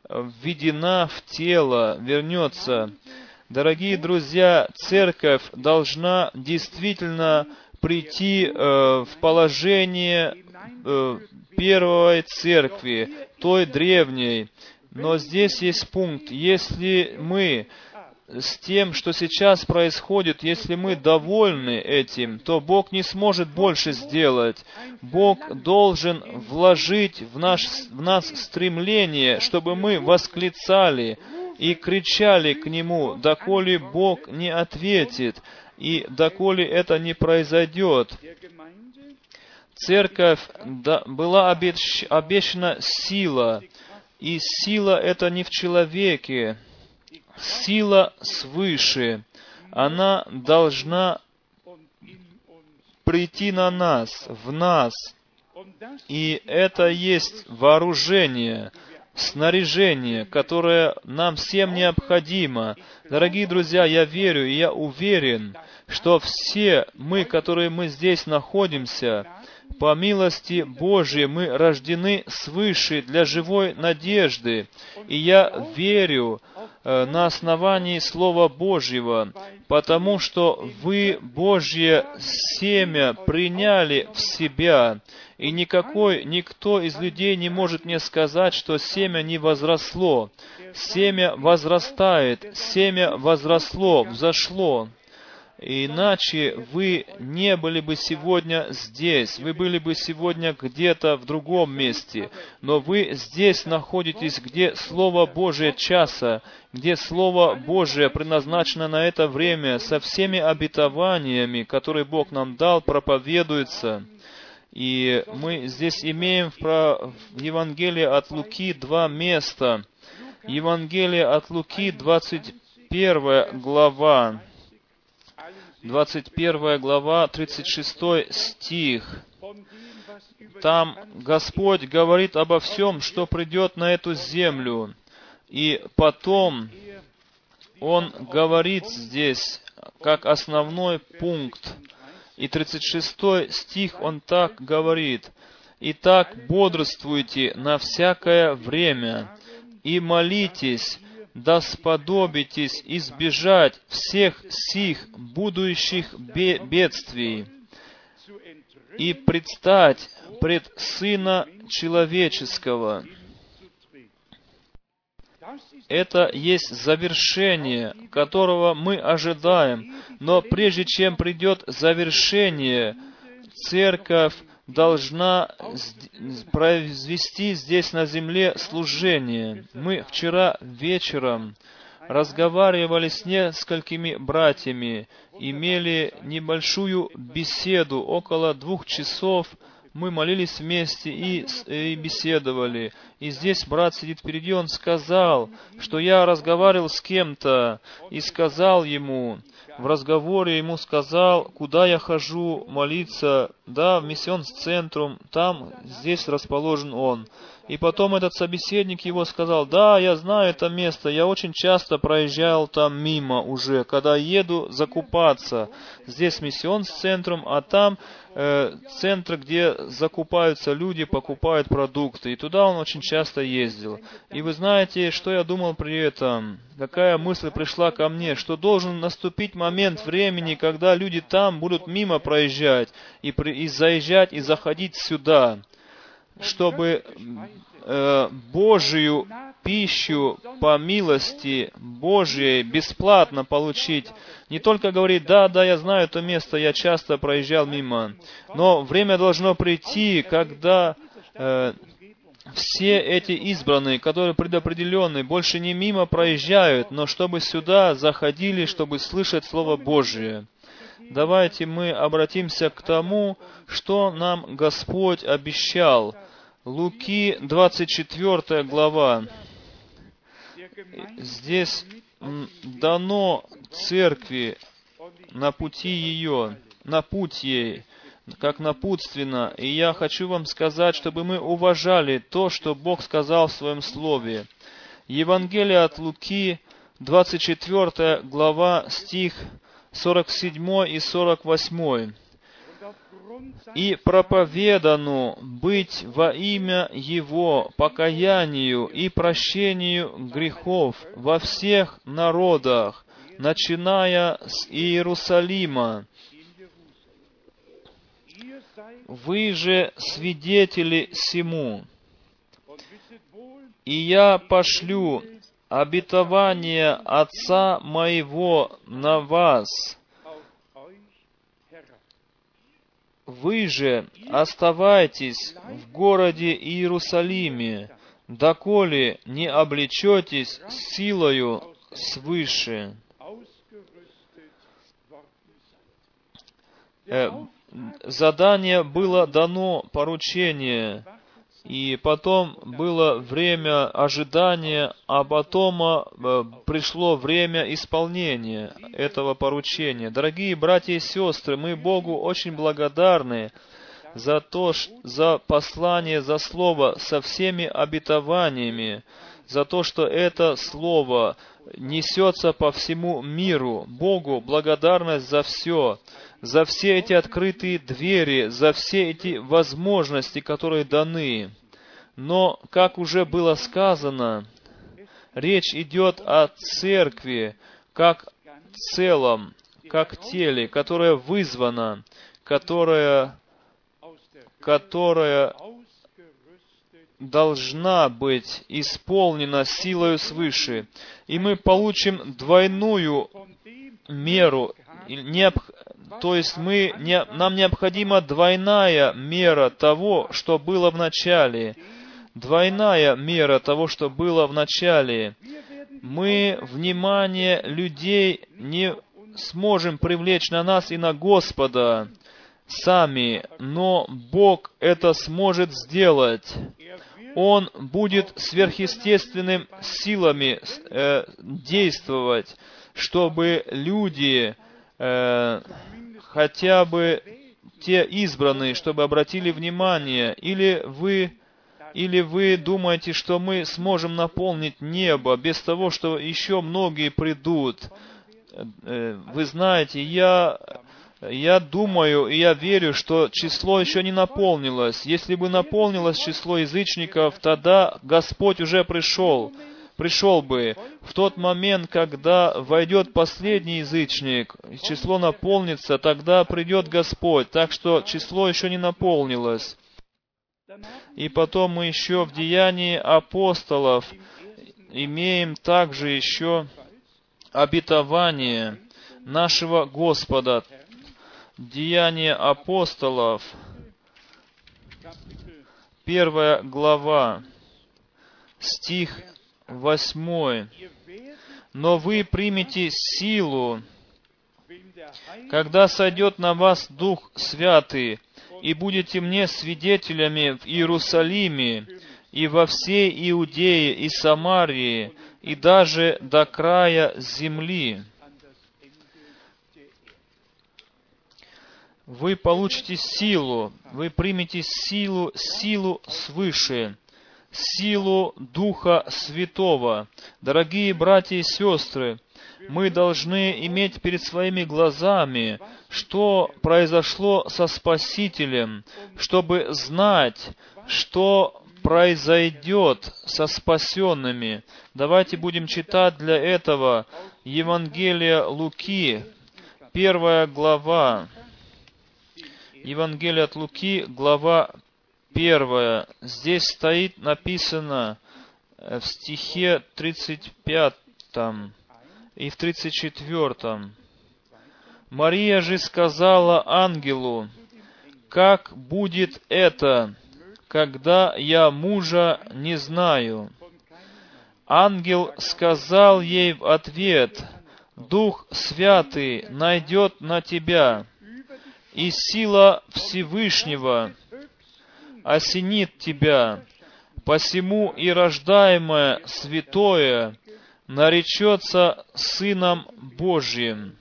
введена в тело, вернется. Дорогие друзья, церковь должна действительно прийти э, в положение э, первой церкви, той древней. Но здесь есть пункт. Если мы с тем, что сейчас происходит, если мы довольны этим, то Бог не сможет больше сделать. Бог должен вложить в, наш, в нас стремление, чтобы мы восклицали, и кричали к Нему, доколе Бог не ответит, и доколе это не произойдет. Церковь да, была обещ, обещана сила, и сила это не в человеке, сила свыше. Она должна прийти на нас, в нас. И это есть вооружение, снаряжение, которое нам всем необходимо. Дорогие друзья, я верю и я уверен, что все мы, которые мы здесь находимся, по милости Божьей мы рождены свыше для живой надежды. И я верю э, на основании Слова Божьего, потому что вы Божье семя приняли в себя, и никакой, никто из людей не может мне сказать, что семя не возросло. Семя возрастает, семя возросло, взошло. Иначе вы не были бы сегодня здесь, вы были бы сегодня где-то в другом месте, но вы здесь находитесь, где Слово Божие часа, где Слово Божие предназначено на это время, со всеми обетованиями, которые Бог нам дал, проповедуется. И мы здесь имеем в Евангелии от Луки два места. Евангелие от Луки, 21 глава. 21 глава, 36 стих. Там Господь говорит обо всем, что придет на эту землю. И потом Он говорит здесь, как основной пункт, и 36 стих он так говорит. «Итак, бодрствуйте на всякое время и молитесь, да сподобитесь избежать всех сих будущих бедствий и предстать пред Сына Человеческого». Это есть завершение, которого мы ожидаем. Но прежде чем придет завершение, церковь должна произвести здесь на земле служение. Мы вчера вечером разговаривали с несколькими братьями, имели небольшую беседу, около двух часов мы молились вместе и, и беседовали. И здесь брат сидит впереди, он сказал, что я разговаривал с кем-то и сказал ему, в разговоре ему сказал, куда я хожу молиться, да, в миссионс-центрум, там, здесь расположен он. И потом этот собеседник его сказал, да, я знаю это место, я очень часто проезжал там мимо уже, когда еду закупаться. Здесь миссионс-центрум, а там э, центр, где закупаются люди, покупают продукты. И туда он очень часто ездил. И вы знаете, что я думал при этом? Какая мысль пришла ко мне, что должен наступить момент времени, когда люди там будут мимо проезжать и, при, и заезжать и заходить сюда чтобы э, Божию пищу по милости Божьей бесплатно получить. Не только говорить, да, да, я знаю это место, я часто проезжал мимо. Но время должно прийти, когда э, все эти избранные, которые предопределенные, больше не мимо проезжают, но чтобы сюда заходили, чтобы слышать Слово Божие. Давайте мы обратимся к тому, что нам Господь обещал – Луки, 24 глава. Здесь дано церкви на пути ее, на путь ей, как напутственно. И я хочу вам сказать, чтобы мы уважали то, что Бог сказал в Своем Слове. Евангелие от Луки, 24 глава, стих 47 и 48 и проповедану быть во имя Его покаянию и прощению грехов во всех народах, начиная с Иерусалима. Вы же свидетели всему. И я пошлю обетование Отца моего на вас, Вы же оставайтесь в городе Иерусалиме, доколе не облечетесь силою свыше. Э, задание было дано, поручение – и потом было время ожидания, а потом э, пришло время исполнения этого поручения. Дорогие братья и сестры, мы Богу очень благодарны за то, за послание, за слово со всеми обетованиями, за то, что это слово несется по всему миру. Богу благодарность за все, за все эти открытые двери, за все эти возможности, которые даны. Но, как уже было сказано, речь идет о церкви как целом, как теле, которое вызвано, которое, которое должна быть исполнена силою свыше. И мы получим двойную меру, то есть мы, не, нам необходима двойная мера того, что было в начале двойная мера того, что было в начале. Мы внимание людей не сможем привлечь на нас и на Господа сами, но Бог это сможет сделать. Он будет сверхъестественным силами э, действовать, чтобы люди, э, хотя бы те избранные, чтобы обратили внимание, или вы или вы думаете, что мы сможем наполнить небо без того, что еще многие придут? Э, вы знаете, я, я думаю и я верю, что число еще не наполнилось. Если бы наполнилось число язычников, тогда Господь уже пришел пришел бы в тот момент, когда войдет последний язычник, число наполнится, тогда придет Господь. Так что число еще не наполнилось. И потом мы еще в Деянии апостолов, имеем также еще обетование нашего Господа, Деяния апостолов, первая глава, стих восьмой. Но вы примете силу, когда сойдет на вас Дух Святый, и будете мне свидетелями в Иерусалиме и во всей Иудее и Самарии, и даже до края земли. Вы получите силу, вы примете силу, силу свыше, силу Духа Святого. Дорогие братья и сестры, мы должны иметь перед своими глазами, что произошло со Спасителем, чтобы знать, что произойдет со спасенными. Давайте будем читать для этого Евангелие Луки, первая глава. Евангелие от Луки, глава первая. Здесь стоит написано в стихе 35 и в 34. Мария же сказала ангелу, «Как будет это, когда я мужа не знаю?» Ангел сказал ей в ответ, «Дух Святый найдет на тебя, и сила Всевышнего осенит тебя, посему и рождаемое святое наречется Сыном Божьим.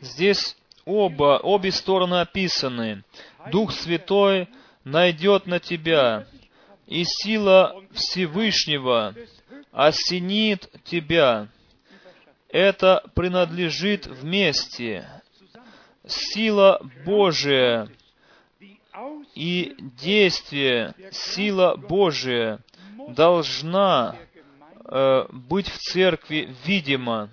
Здесь оба, обе стороны описаны. Дух Святой найдет на тебя, и сила Всевышнего осенит тебя. Это принадлежит вместе. Сила Божия и действие, сила Божия должна э, быть в церкви видима.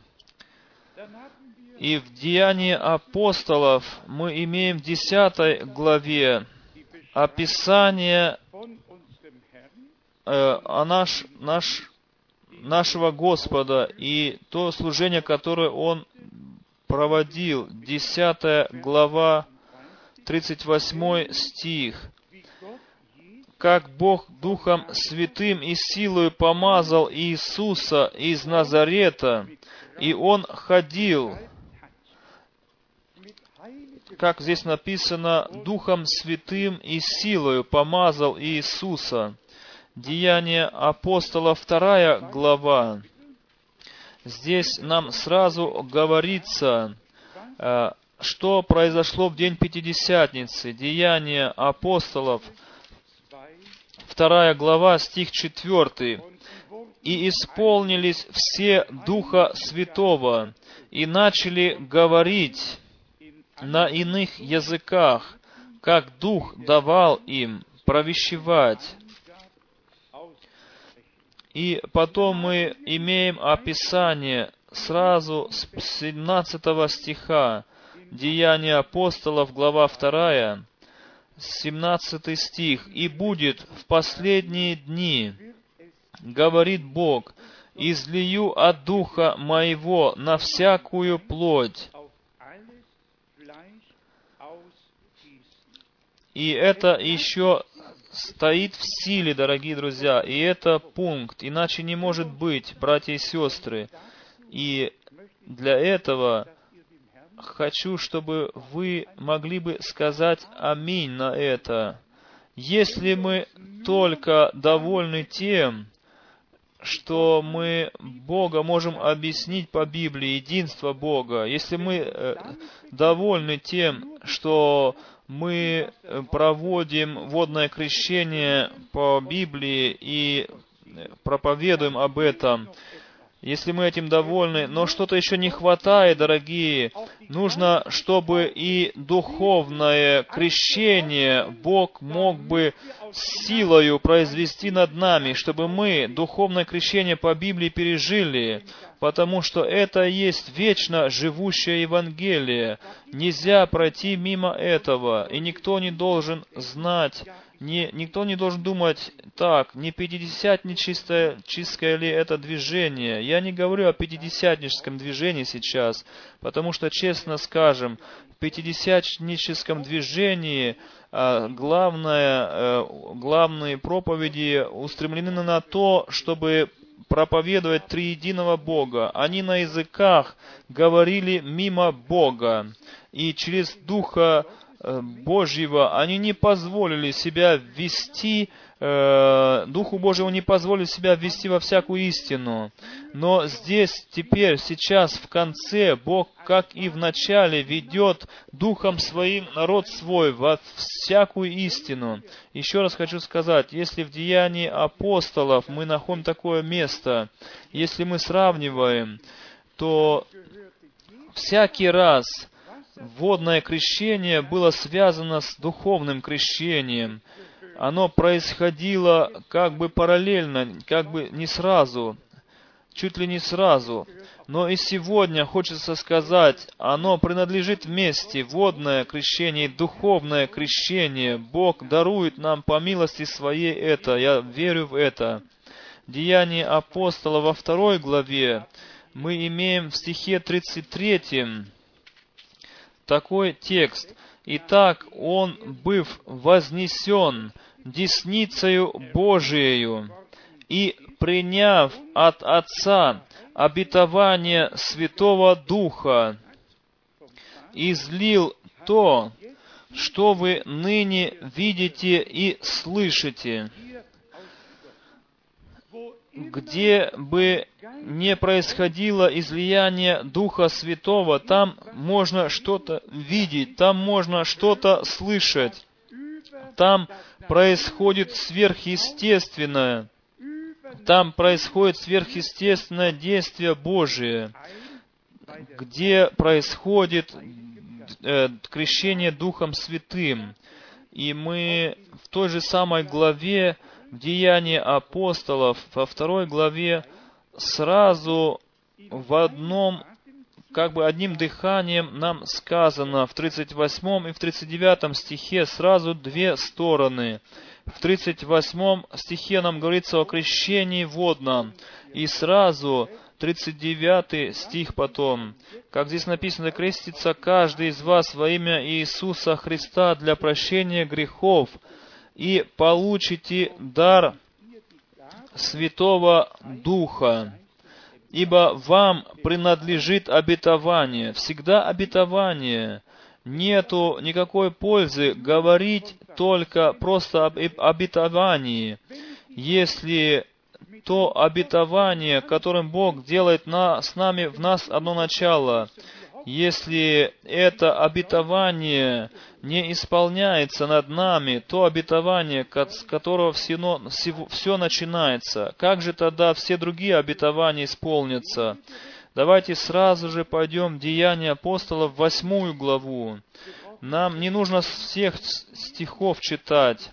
И в Деянии апостолов мы имеем в 10 главе описание э, о наш, наш, нашего Господа и то служение, которое Он проводил. 10 глава, 38 стих как Бог Духом Святым и силою помазал Иисуса из Назарета, и Он ходил, как здесь написано, Духом Святым и силою помазал Иисуса. Деяние апостола, вторая глава. Здесь нам сразу говорится, э, что произошло в день Пятидесятницы. Деяние апостолов, вторая глава, стих 4. «И исполнились все Духа Святого, и начали говорить на иных языках, как Дух давал им провещевать». И потом мы имеем описание сразу с 17 стиха Деяния апостолов, глава 2, 17 стих, «И будет в последние дни, говорит Бог, излию от Духа Моего на всякую плоть». И это еще стоит в силе, дорогие друзья, и это пункт, иначе не может быть, братья и сестры. И для этого хочу, чтобы вы могли бы сказать аминь на это. Если мы только довольны тем, что мы Бога можем объяснить по Библии, единство Бога, если мы э, довольны тем, что мы проводим водное крещение по Библии и проповедуем об этом, если мы этим довольны, но что-то еще не хватает, дорогие. Нужно, чтобы и духовное крещение Бог мог бы силою произвести над нами, чтобы мы духовное крещение по Библии пережили, потому что это есть вечно живущее Евангелие. Нельзя пройти мимо этого, и никто не должен знать Не, никто не должен думать, так, не пятидесятническое чистое ли это движение. Я не говорю о пятидесятническом движении сейчас, потому что, честно скажем, в пятидесятническом движении а, главное, э, главные проповеди устремлены на то, чтобы проповедовать триединого Бога. Они на языках говорили мимо Бога. И через Духа Э, Божьего, они не позволили себя ввести, э, Духу Божьему не позволили себя ввести во всякую истину. Но здесь, теперь, сейчас, в конце, Бог, как и в начале, ведет Духом Своим народ свой во всякую истину. Еще раз хочу сказать, если в Деянии апостолов мы находим такое место, если мы сравниваем, то всякий раз водное крещение было связано с духовным крещением. Оно происходило как бы параллельно, как бы не сразу, чуть ли не сразу. Но и сегодня хочется сказать, оно принадлежит вместе, водное крещение и духовное крещение. Бог дарует нам по милости своей это, я верю в это. Деяние апостола во второй главе мы имеем в стихе 33 такой текст. «Итак, он, быв вознесен десницею Божиею и приняв от Отца обетование Святого Духа, излил то, что вы ныне видите и слышите где бы не происходило излияние Духа Святого, там можно что-то видеть, там можно что-то слышать, там происходит сверхъестественное, там происходит сверхъестественное действие Божие, где происходит э, крещение Духом Святым. И мы в той же самой главе в Деянии апостолов во второй главе сразу в одном, как бы одним дыханием нам сказано в 38 и в 39 стихе сразу две стороны. В 38 стихе нам говорится о крещении водном, и сразу 39 стих потом. Как здесь написано, крестится каждый из вас во имя Иисуса Христа для прощения грехов, и получите дар Святого Духа, ибо вам принадлежит обетование, всегда обетование. Нету никакой пользы говорить только просто об обетовании, если то обетование, которым Бог делает на, с нами в нас одно начало, если это обетование не исполняется над нами, то обетование, с которого все, все начинается, как же тогда все другие обетования исполнятся? Давайте сразу же пойдем в Деяния апостолов, восьмую главу. Нам не нужно всех стихов читать,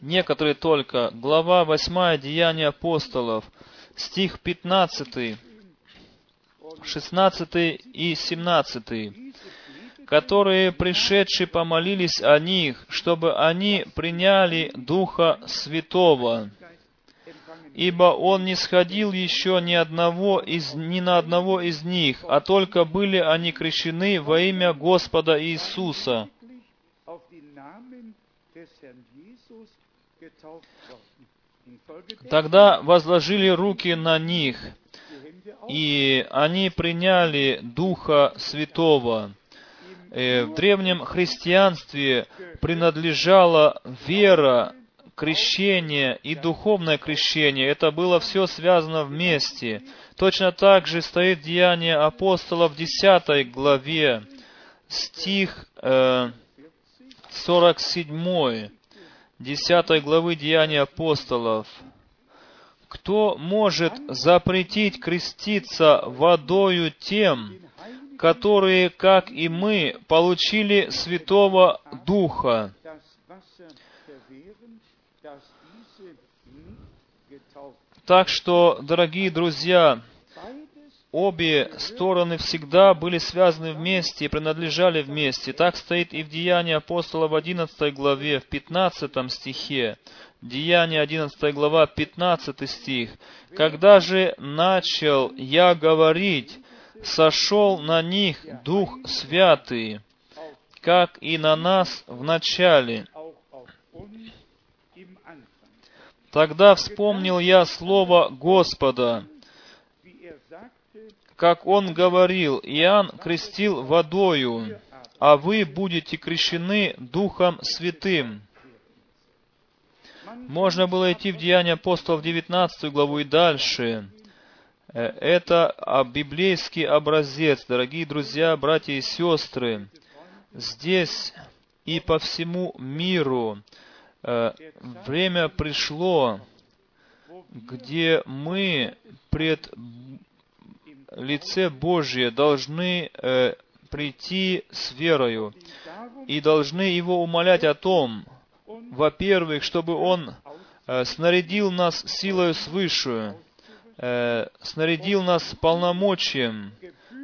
некоторые только. Глава восьмая Деяния апостолов, стих пятнадцатый. 16 и 17, которые, пришедшие, помолились о них, чтобы они приняли Духа Святого, ибо Он не сходил еще ни, одного из, ни на одного из них, а только были они крещены во имя Господа Иисуса. Тогда возложили руки на них, и они приняли Духа Святого. Э, в древнем христианстве принадлежала вера, крещение и духовное крещение. Это было все связано вместе. Точно так же стоит Деяние апостолов в 10 главе, стих э, 47, 10 главы Деяния апостолов кто может запретить креститься водою тем, которые, как и мы, получили Святого Духа? Так что, дорогие друзья, обе стороны всегда были связаны вместе и принадлежали вместе. Так стоит и в Деянии апостола в 11 главе, в 15 стихе. Деяние 11 глава, 15 стих. «Когда же начал я говорить, сошел на них Дух Святый, как и на нас в начале. Тогда вспомнил я слово Господа, как он говорил, Иоанн крестил водою, а вы будете крещены Духом Святым. Можно было идти в Деяния апостолов 19 главу и дальше. Э, это библейский образец, дорогие друзья, братья и сестры. Здесь и по всему миру э, время пришло, где мы пред лице Божье должны э, прийти с верою и должны Его умолять о том, во-первых, чтобы Он снарядил нас силою свыше, э, снарядил нас полномочием,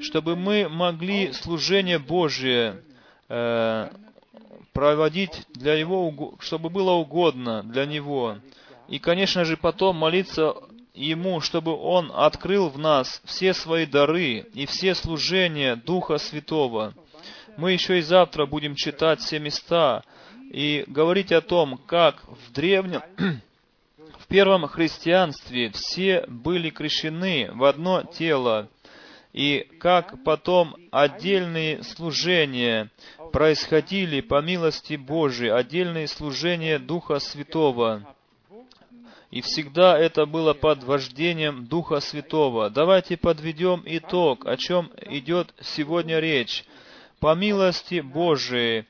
чтобы мы могли служение Божие э, проводить для Его, чтобы было угодно для Него. И, конечно же, потом молиться Ему, чтобы Он открыл в нас все свои дары и все служения Духа Святого. Мы еще и завтра будем читать все места и говорить о том, как в древнем, в первом христианстве все были крещены в одно тело, и как потом отдельные служения происходили по милости Божией, отдельные служения Духа Святого. И всегда это было под вождением Духа Святого. Давайте подведем итог, о чем идет сегодня речь. По милости Божией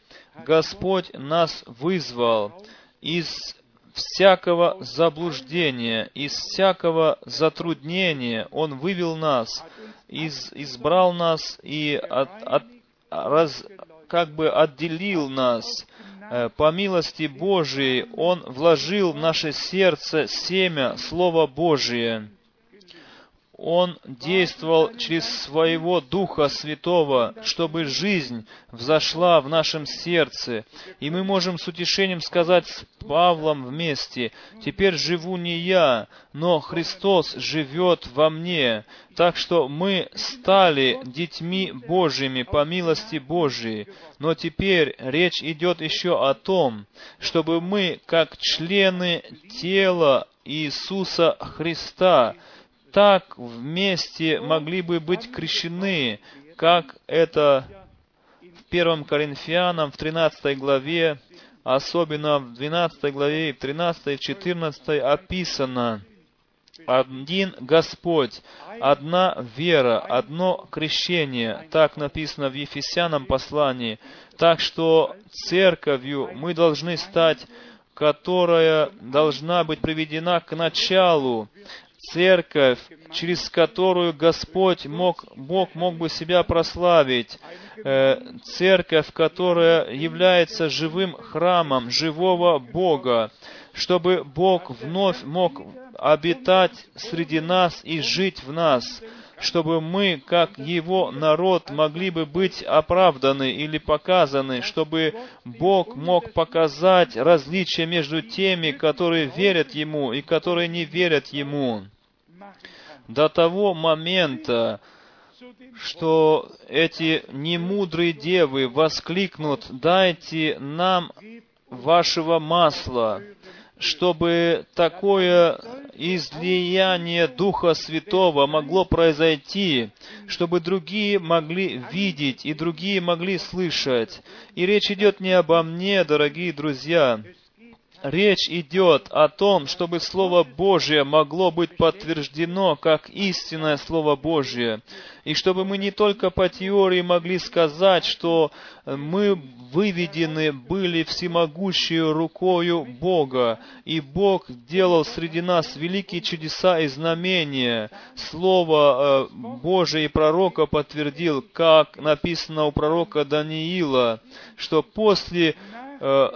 Господь нас вызвал из всякого заблуждения, из всякого затруднения. Он вывел нас, из, избрал нас и от, от, раз, как бы отделил нас Э, по милости Божией Он вложил в наше сердце семя Слова Божие. Он действовал через своего Духа Святого, чтобы жизнь взошла в нашем сердце. И мы можем с утешением сказать с Павлом вместе, «Теперь живу не я, но Христос живет во мне». Так что мы стали детьми Божьими по милости Божией. Но теперь речь идет еще о том, чтобы мы, как члены тела Иисуса Христа, так вместе могли бы быть крещены, как это в 1 Коринфянам в 13 главе, особенно в 12 главе, в 13 и 14 описано. Один Господь, одна вера, одно крещение. Так написано в Ефесянам послании. Так что церковью мы должны стать, которая должна быть приведена к началу, церковь, через которую Господь мог, Бог мог бы себя прославить, э, церковь, которая является живым храмом живого Бога, чтобы Бог вновь мог обитать среди нас и жить в нас, чтобы мы, как Его народ, могли бы быть оправданы или показаны, чтобы Бог мог показать различия между теми, которые верят Ему и которые не верят Ему. До того момента, что эти немудрые девы воскликнут, «Дайте нам вашего масла», чтобы такое излияние Духа Святого могло произойти, чтобы другие могли видеть и другие могли слышать. И речь идет не обо мне, дорогие друзья, Речь идет о том, чтобы Слово Божье могло быть подтверждено как истинное Слово Божье. И чтобы мы не только по теории могли сказать, что мы выведены были всемогущей рукою Бога, и Бог делал среди нас великие чудеса и знамения. Слово э, Божие и пророка подтвердил, как написано у пророка Даниила, что после э,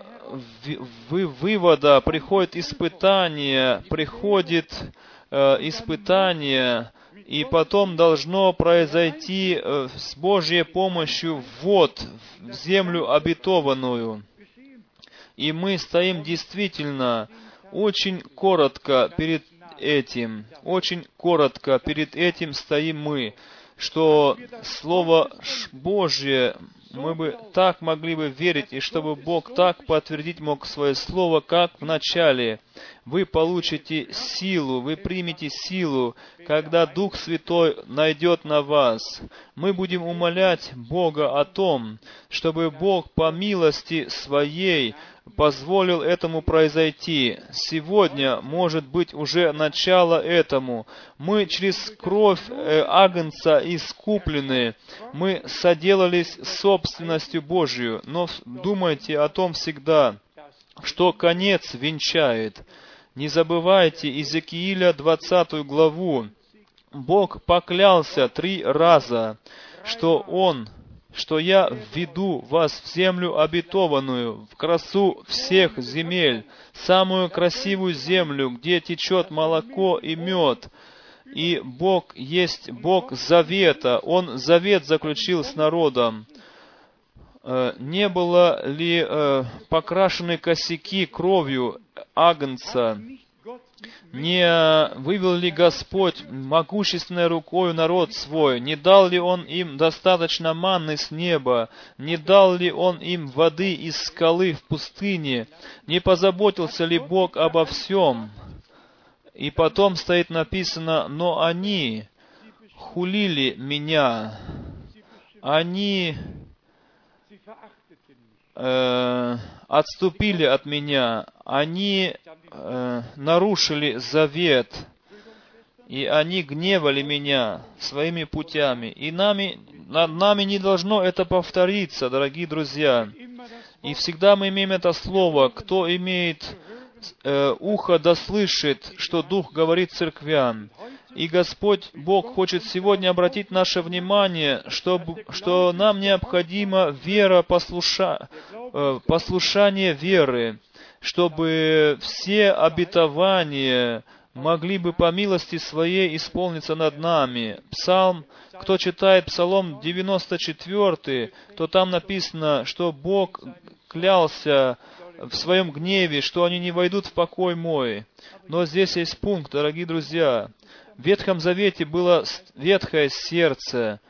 вывода приходит испытание, приходит э, испытание, и потом должно произойти э, с Божьей помощью ввод в землю обетованную. И мы стоим действительно очень коротко перед этим, очень коротко перед этим стоим мы, что Слово Божье мы бы так могли бы верить, и чтобы Бог так подтвердить мог свое слово, как в начале. Вы получите силу, вы примете силу, когда Дух Святой найдет на вас. Мы будем умолять Бога о том, чтобы Бог по милости Своей позволил этому произойти. Сегодня может быть уже начало этому. Мы через кровь э, Агнца искуплены. Мы соделались собственностью Божью. Но думайте о том всегда, что конец венчает. Не забывайте Иезекииля 20 главу. Бог поклялся три раза, что Он что я введу вас в землю обетованную, в красу всех земель, самую красивую землю, где течет молоко и мед. И Бог есть Бог завета. Он завет заключил с народом. Э, не было ли э, покрашены косяки кровью Агнца? Не вывел ли Господь могущественной рукою народ свой? Не дал ли Он им достаточно манны с неба? Не дал ли Он им воды из скалы в пустыне? Не позаботился ли Бог обо всем? И потом стоит написано, но они хулили меня. Они э, отступили от меня. Они э, нарушили завет, и они гневали меня своими путями. И нами, над нами не должно это повториться, дорогие друзья. И всегда мы имеем это слово, кто имеет э, ухо да слышит, что Дух говорит церквям. И Господь Бог хочет сегодня обратить наше внимание, чтобы, что нам необходима вера, послуша, э, послушание веры чтобы все обетования могли бы по милости своей исполниться над нами. Псалм, кто читает Псалом 94, то там написано, что Бог клялся в своем гневе, что они не войдут в покой мой. Но здесь есть пункт, дорогие друзья. В Ветхом Завете было ветхое сердце,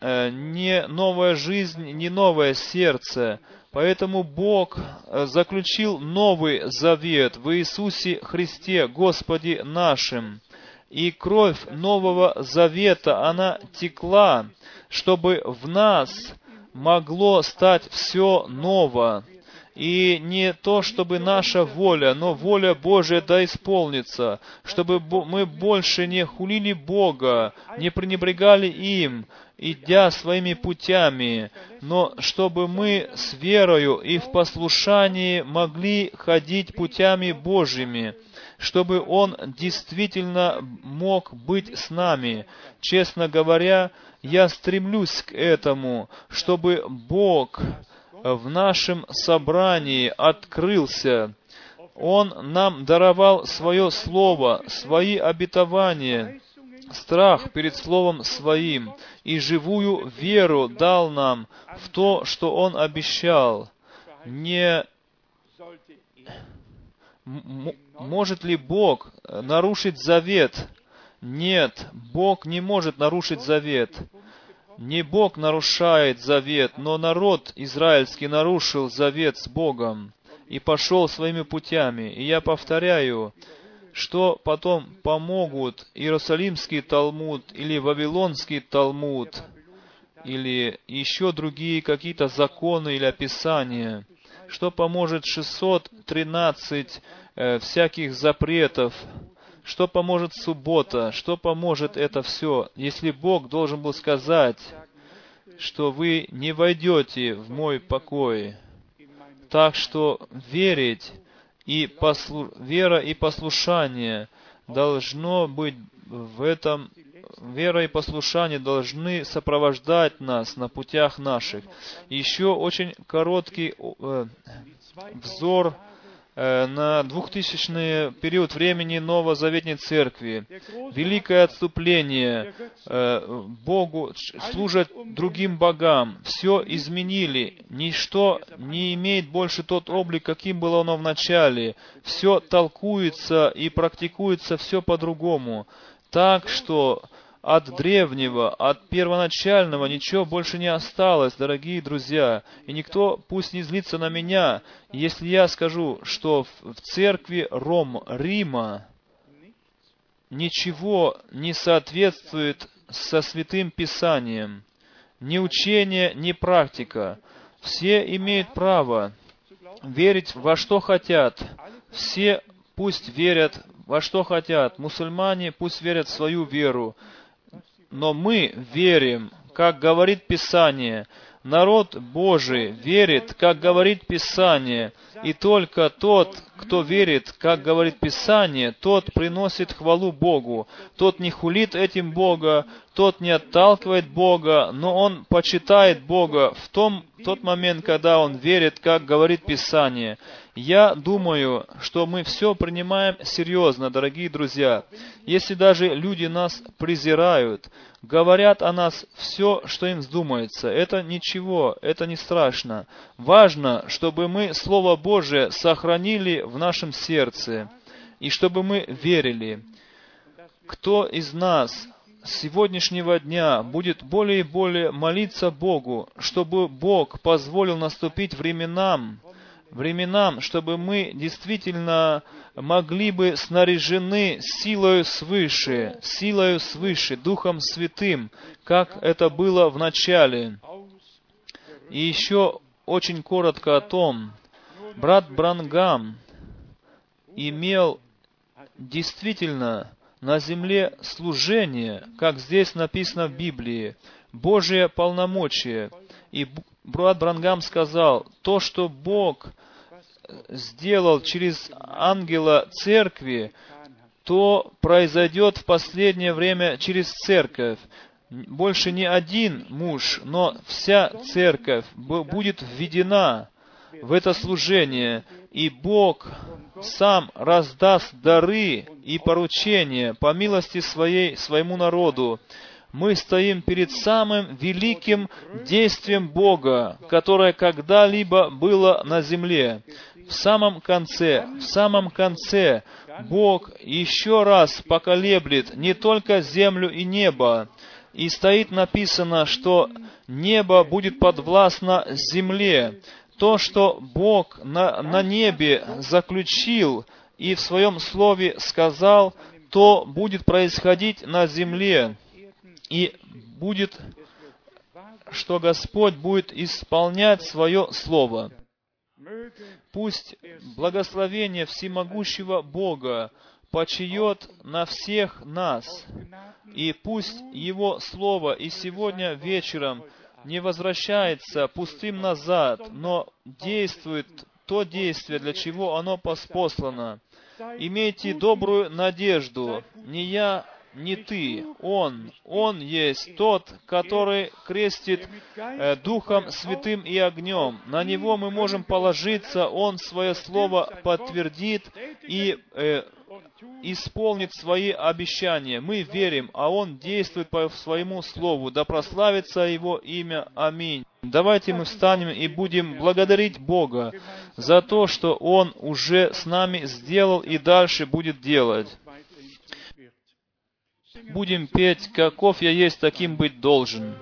э, не новая жизнь, не новое сердце. Поэтому Бог э, заключил новый завет в Иисусе Христе, Господе нашим. И кровь нового завета, она текла, чтобы в нас могло стать все ново. И не то, чтобы наша воля, но воля Божия да исполнится, чтобы мы больше не хулили Бога, не пренебрегали им, идя своими путями, но чтобы мы с верою и в послушании могли ходить путями Божьими, чтобы Он действительно мог быть с нами. Честно говоря, я стремлюсь к этому, чтобы Бог в нашем собрании открылся. Он нам даровал свое слово, свои обетования, страх перед Словом Своим и живую веру дал нам в то, что Он обещал. Не может ли Бог нарушить завет? Нет, Бог не может нарушить завет. Не Бог нарушает завет, но народ израильский нарушил завет с Богом и пошел своими путями. И я повторяю, что потом помогут Иерусалимский Талмуд или Вавилонский Талмуд, или еще другие какие-то законы или описания, что поможет 613 э, всяких запретов, что поможет суббота, что поможет это все, если Бог должен был сказать, что вы не войдете в мой покой. Так что верить и послу... вера и послушание должно быть в этом вера и послушание должны сопровождать нас на путях наших. Еще очень короткий э, взор на 2000 период времени Новозаветней Церкви. Великое отступление э, Богу, служат другим богам. Все изменили. Ничто не имеет больше тот облик, каким было оно в начале. Все толкуется и практикуется все по-другому. Так что от древнего, от первоначального ничего больше не осталось, дорогие друзья. И никто пусть не злится на меня, если я скажу, что в церкви Ром, Рима, ничего не соответствует со Святым Писанием. Ни учение, ни практика. Все имеют право верить во что хотят. Все пусть верят во что хотят. Мусульмане пусть верят в свою веру. Но мы верим, как говорит Писание. Народ Божий верит, как говорит Писание. И только тот, кто верит, как говорит Писание, тот приносит хвалу Богу. Тот не хулит этим Бога, тот не отталкивает Бога, но он почитает Бога в том, тот момент, когда он верит, как говорит Писание. Я думаю, что мы все принимаем серьезно, дорогие друзья. Если даже люди нас презирают, говорят о нас все, что им вздумается, это ничего, это не страшно. Важно, чтобы мы Слово Божие сохранили в нашем сердце, и чтобы мы верили. Кто из нас сегодняшнего дня будет более и более молиться Богу, чтобы Бог позволил наступить временам, временам, чтобы мы действительно могли бы снаряжены силою свыше, силою свыше, Духом Святым, как это было в начале. И еще очень коротко о том, брат Брангам имел действительно на земле служение, как здесь написано в Библии, Божие полномочие. И брат Брангам сказал, то, что Бог сделал через ангела церкви, то произойдет в последнее время через церковь. Больше не один муж, но вся церковь будет введена в это служение, и Бог сам раздаст дары и поручения по милости своей, своему народу мы стоим перед самым великим действием Бога, которое когда-либо было на земле. В самом конце, в самом конце Бог еще раз поколеблет не только землю и небо, и стоит написано, что небо будет подвластно земле. То, что Бог на, на небе заключил и в своем слове сказал, то будет происходить на земле. И будет, что Господь будет исполнять свое Слово. Пусть благословение всемогущего Бога почиет на всех нас, и пусть Его Слово и сегодня вечером не возвращается пустым назад, но действует то действие, для чего оно послано. Имейте добрую надежду. Не я не ты, Он. Он есть тот, который крестит э, Духом Святым и огнем. На Него мы можем положиться, Он свое слово подтвердит и э, исполнит свои обещания. Мы верим, а Он действует по своему слову. Да прославится Его имя. Аминь. Давайте мы встанем и будем благодарить Бога за то, что Он уже с нами сделал и дальше будет делать будем петь «Каков я есть, таким быть должен».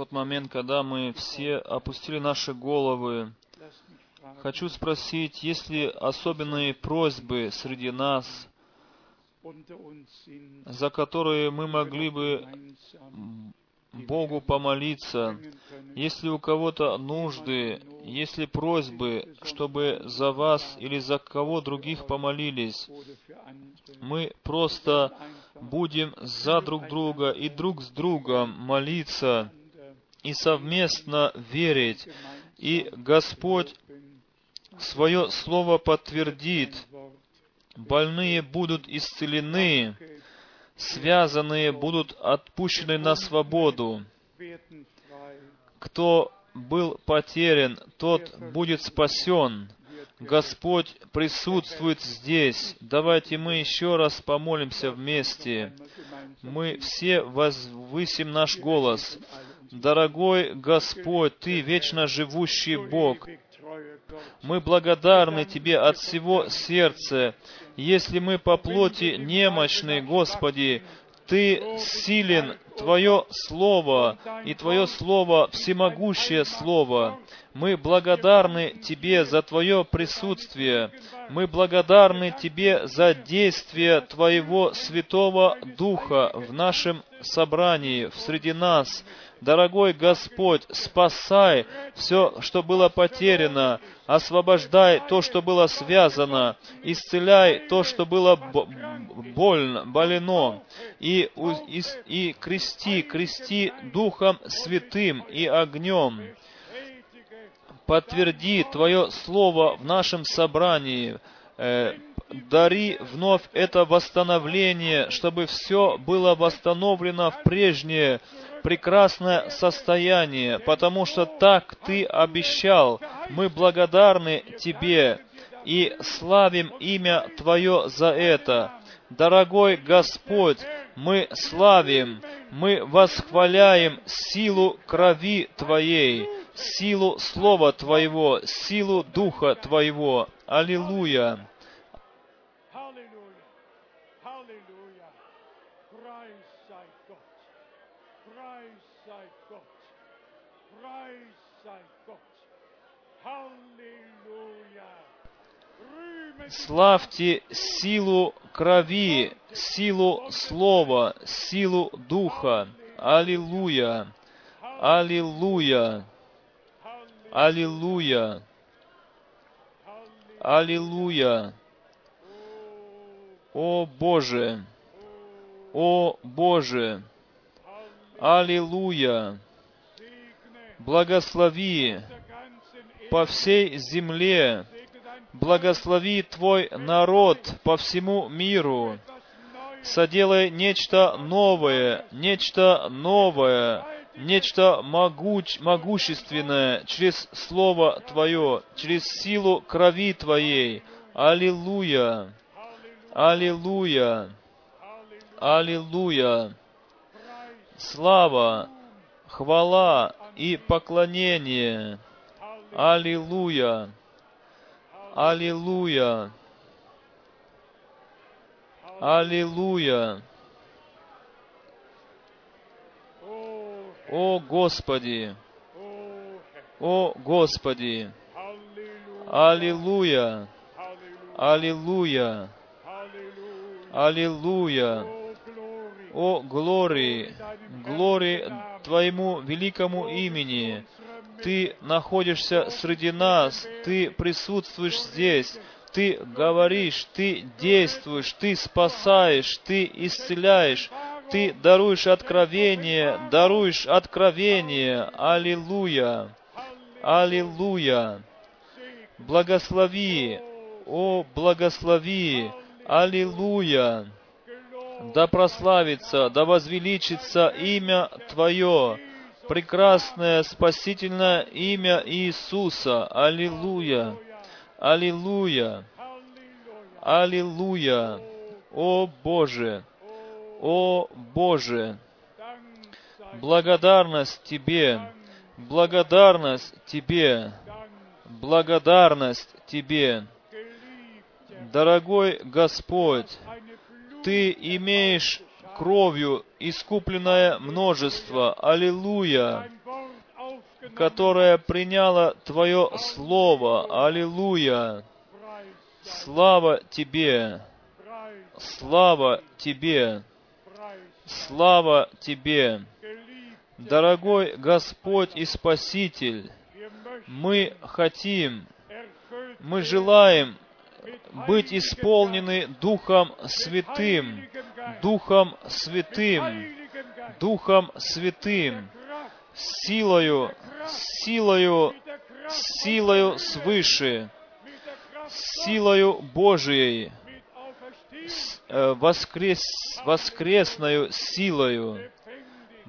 Тот момент, когда мы все опустили наши головы, хочу спросить, есть ли особенные просьбы среди нас, за которые мы могли бы Богу помолиться? bringen können. Есть ли у кого-то нужды, есть ли просьбы, чтобы за вас или за кого других помолились? Мы просто будем за друг друга и друг с другом молиться и совместно верить. И Господь свое слово подтвердит. Больные будут исцелены, связанные будут отпущены на свободу. Кто был потерян, тот будет спасен. Господь присутствует здесь. Давайте мы еще раз помолимся вместе. Мы все возвысим наш голос. Дорогой Господь, Ты вечно живущий Бог. Мы благодарны Тебе от всего сердца. Если мы по плоти немощны, Господи, Ты силен, Твое Слово, и Твое Слово — всемогущее Слово. Мы благодарны Тебе за Твое присутствие. Мы благодарны Тебе за действие Твоего Святого Духа в нашем собрании, в среди нас. Дорогой Господь, спасай все, что было потеряно, освобождай то, что было связано, исцеляй то, что было больно, болено, и, и, и крести, крести Духом Святым и огнем. Подтверди Твое Слово в нашем собрании, э, дари вновь это восстановление, чтобы все было восстановлено в прежнее прекрасное состояние, потому что так Ты обещал. Мы благодарны Тебе и славим имя Твое за это. Дорогой Господь, мы славим, мы восхваляем силу крови Твоей, силу Слова Твоего, силу Духа Твоего. Аллилуйя! Славьте силу крови, силу Слова, силу Духа. Аллилуйя! Аллилуйя! Аллилуйя! Аллилуйя! О Боже! О Боже! Аллилуйя! Благослови по всей земле, благослови Твой народ по всему миру, соделай нечто новое, нечто новое, нечто могуч, могущественное через Слово Твое, через силу крови Твоей. Аллилуйя! Аллилуйя! Аллилуйя! Слава, хвала и поклонение. Аллилуйя! Аллилуйя! Аллилуйя! О Господи! О Господи! Аллилуйя! Аллилуйя! Аллилуйя! О глории! Глории Твоему великому имени! Ты находишься среди нас, Ты присутствуешь здесь, Ты говоришь, Ты действуешь, Ты спасаешь, Ты исцеляешь, Ты даруешь откровение, даруешь откровение. Аллилуйя! Аллилуйя! Благослови! О, благослови! Аллилуйя! Да прославится, да возвеличится имя Твое, прекрасное спасительное имя Иисуса. Аллилуйя! Аллилуйя! Аллилуйя! О Боже! О Боже! Благодарность Тебе! Благодарность Тебе! Благодарность Тебе! Дорогой Господь, Ты имеешь кровью искупленное множество, аллилуйя, которое приняло Твое Слово, аллилуйя. Слава Тебе, слава Тебе, слава Тебе. Дорогой Господь и Спаситель, мы хотим, мы желаем быть исполнены Духом Святым, Духом Святым, Духом Святым, силою, силою, силою свыше, силою Божией, э, воскрес, воскресною силою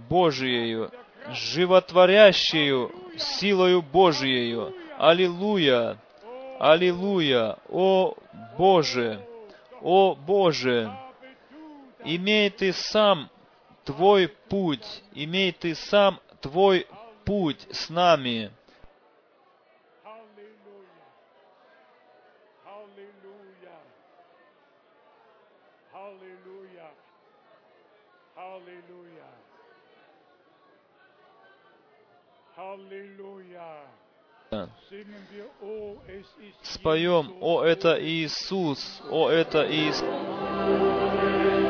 Божиею, животворящую силою Божиею. Аллилуйя! Аллилуйя! О Боже! О Боже! Имей Ты сам Твой путь, имей Ты сам Твой путь с нами. Споем, о, это Иисус, о, это Иисус.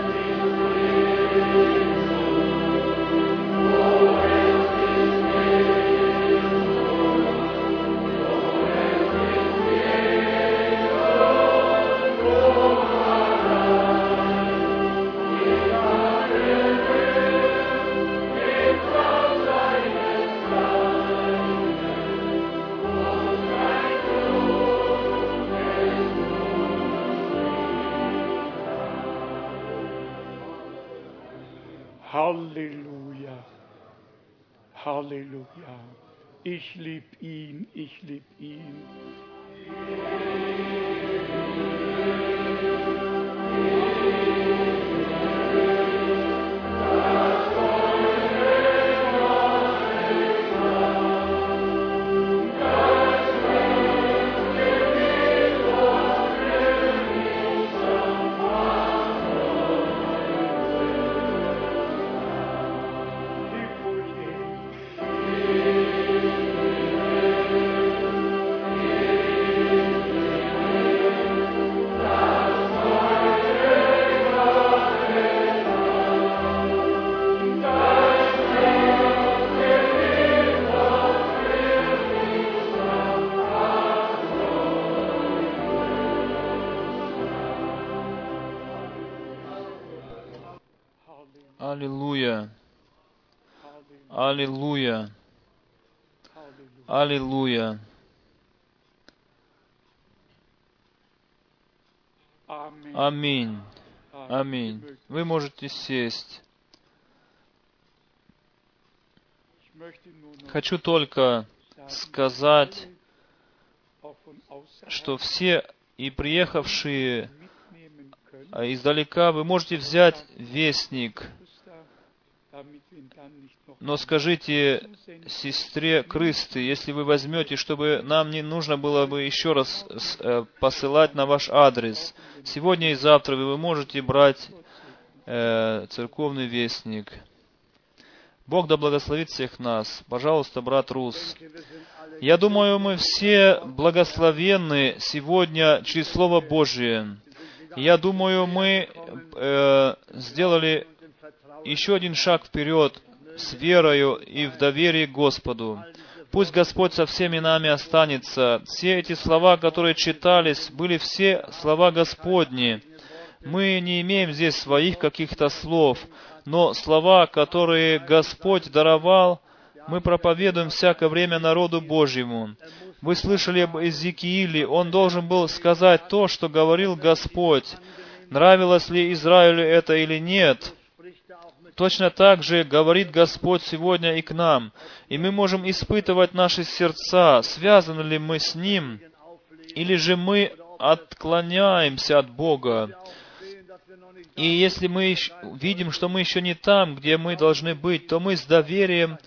Аллилуйя. Аминь. Аминь. Вы можете сесть. Хочу только сказать, что все и приехавшие а, издалека, вы можете взять вестник, но скажите сестре Крысты, если вы возьмете, чтобы нам не нужно было бы еще раз э, посылать на ваш адрес. Сегодня и завтра вы можете брать э, церковный вестник. Бог да благословит всех нас. Пожалуйста, брат Рус. Я думаю, мы все благословенны сегодня через Слово Божие. Я думаю, мы э, сделали еще один шаг вперед с верою и в доверии к Господу. Пусть Господь со всеми нами останется. Все эти слова, которые читались, были все слова Господни. Мы не имеем здесь своих каких-то слов, но слова, которые Господь даровал, мы проповедуем всякое время народу Божьему. Вы слышали об Иезекииле, он должен был сказать то, что говорил Господь. Нравилось ли Израилю это или нет? Точно так же говорит Господь сегодня и к нам. И мы можем испытывать наши сердца, связаны ли мы с Ним, или же мы отклоняемся от Бога. И если мы видим, что мы еще не там, где мы должны быть, то мы с доверием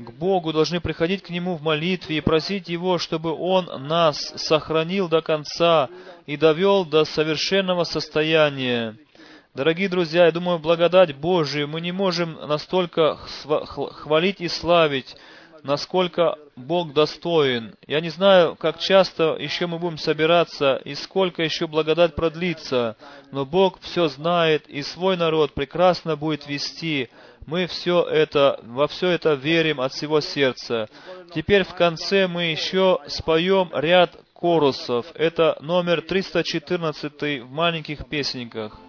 к Богу должны приходить к Нему в молитве и просить Его, чтобы Он нас сохранил до конца и довел до совершенного состояния. Дорогие друзья, я думаю, благодать Божию мы не можем настолько хвалить и славить, насколько Бог достоин. Я не знаю, как часто еще мы будем собираться и сколько еще благодать продлится, но Бог все знает и свой народ прекрасно будет вести. Мы все это, во все это верим от всего сердца. Теперь в конце мы еще споем ряд корусов. Это номер 314 в маленьких песенниках.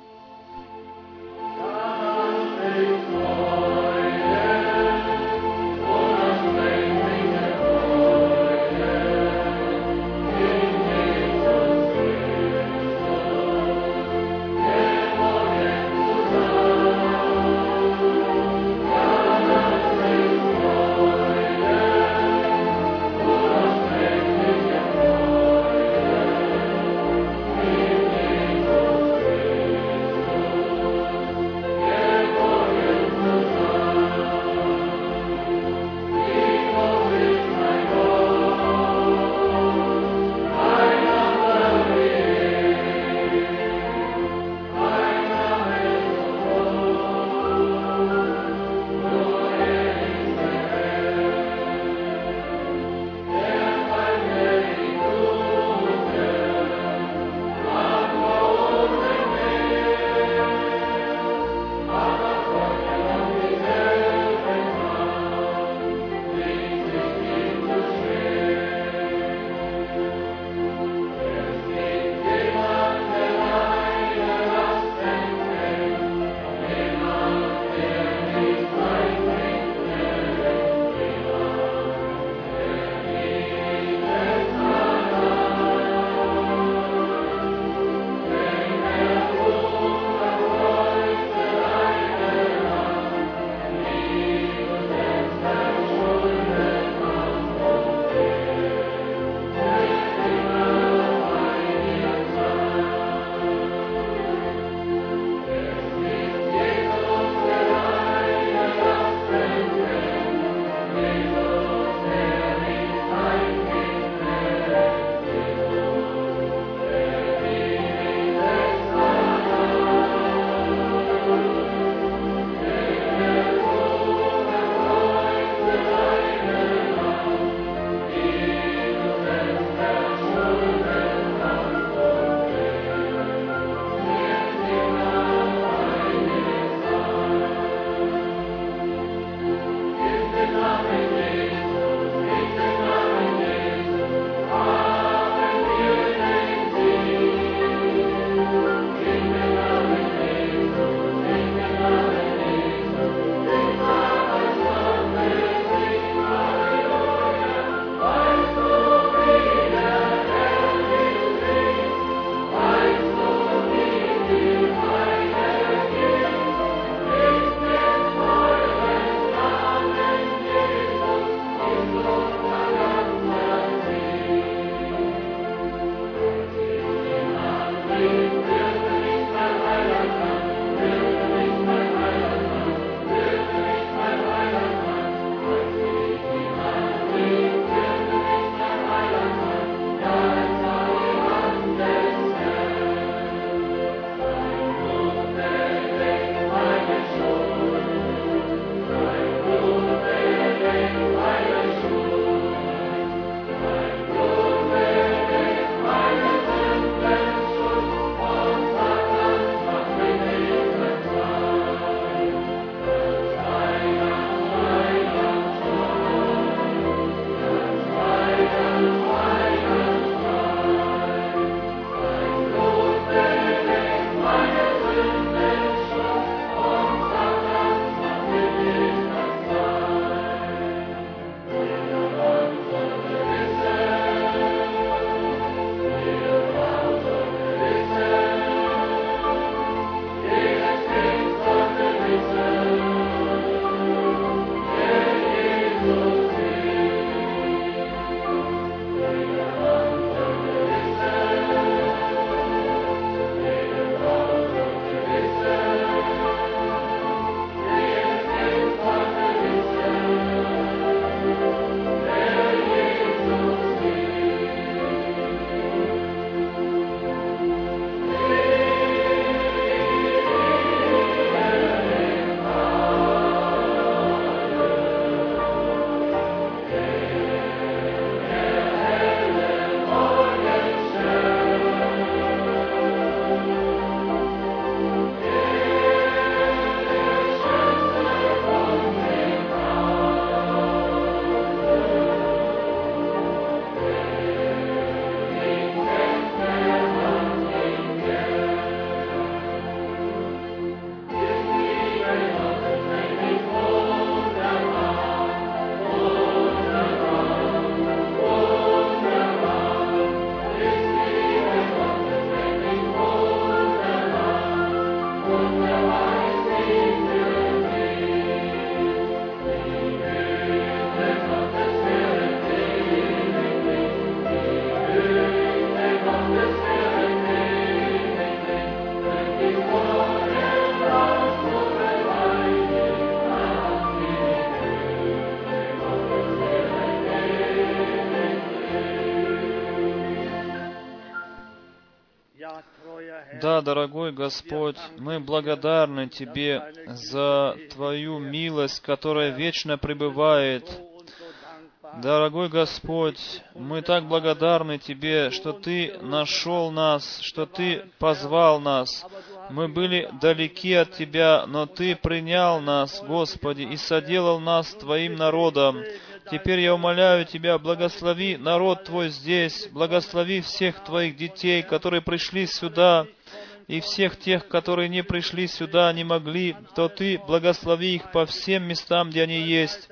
Да, дорогой Господь, мы благодарны Тебе за Твою милость, которая вечно пребывает. Дорогой Господь, мы так благодарны Тебе, что Ты нашел нас, что Ты позвал нас. Мы были далеки от Тебя, но Ты принял нас, Господи, и соделал нас Твоим народом. Теперь я умоляю Тебя, благослови народ Твой здесь, благослови всех Твоих детей, которые пришли сюда, и всех тех, которые не пришли сюда, не могли, то Ты благослови их по всем местам, где они есть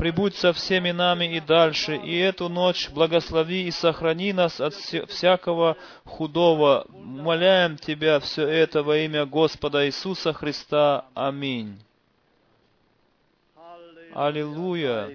прибудь со всеми нами и дальше, и эту ночь благослови и сохрани нас от всякого худого. Умоляем Тебя все это во имя Господа Иисуса Христа. Аминь. Аллилуйя.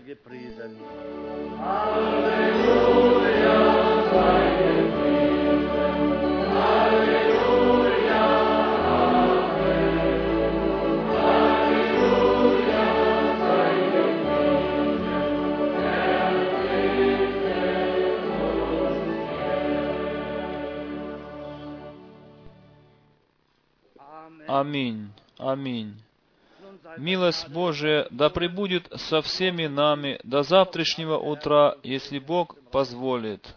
Аминь. Аминь. Милость Божия да пребудет со всеми нами до завтрашнего утра, если Бог позволит.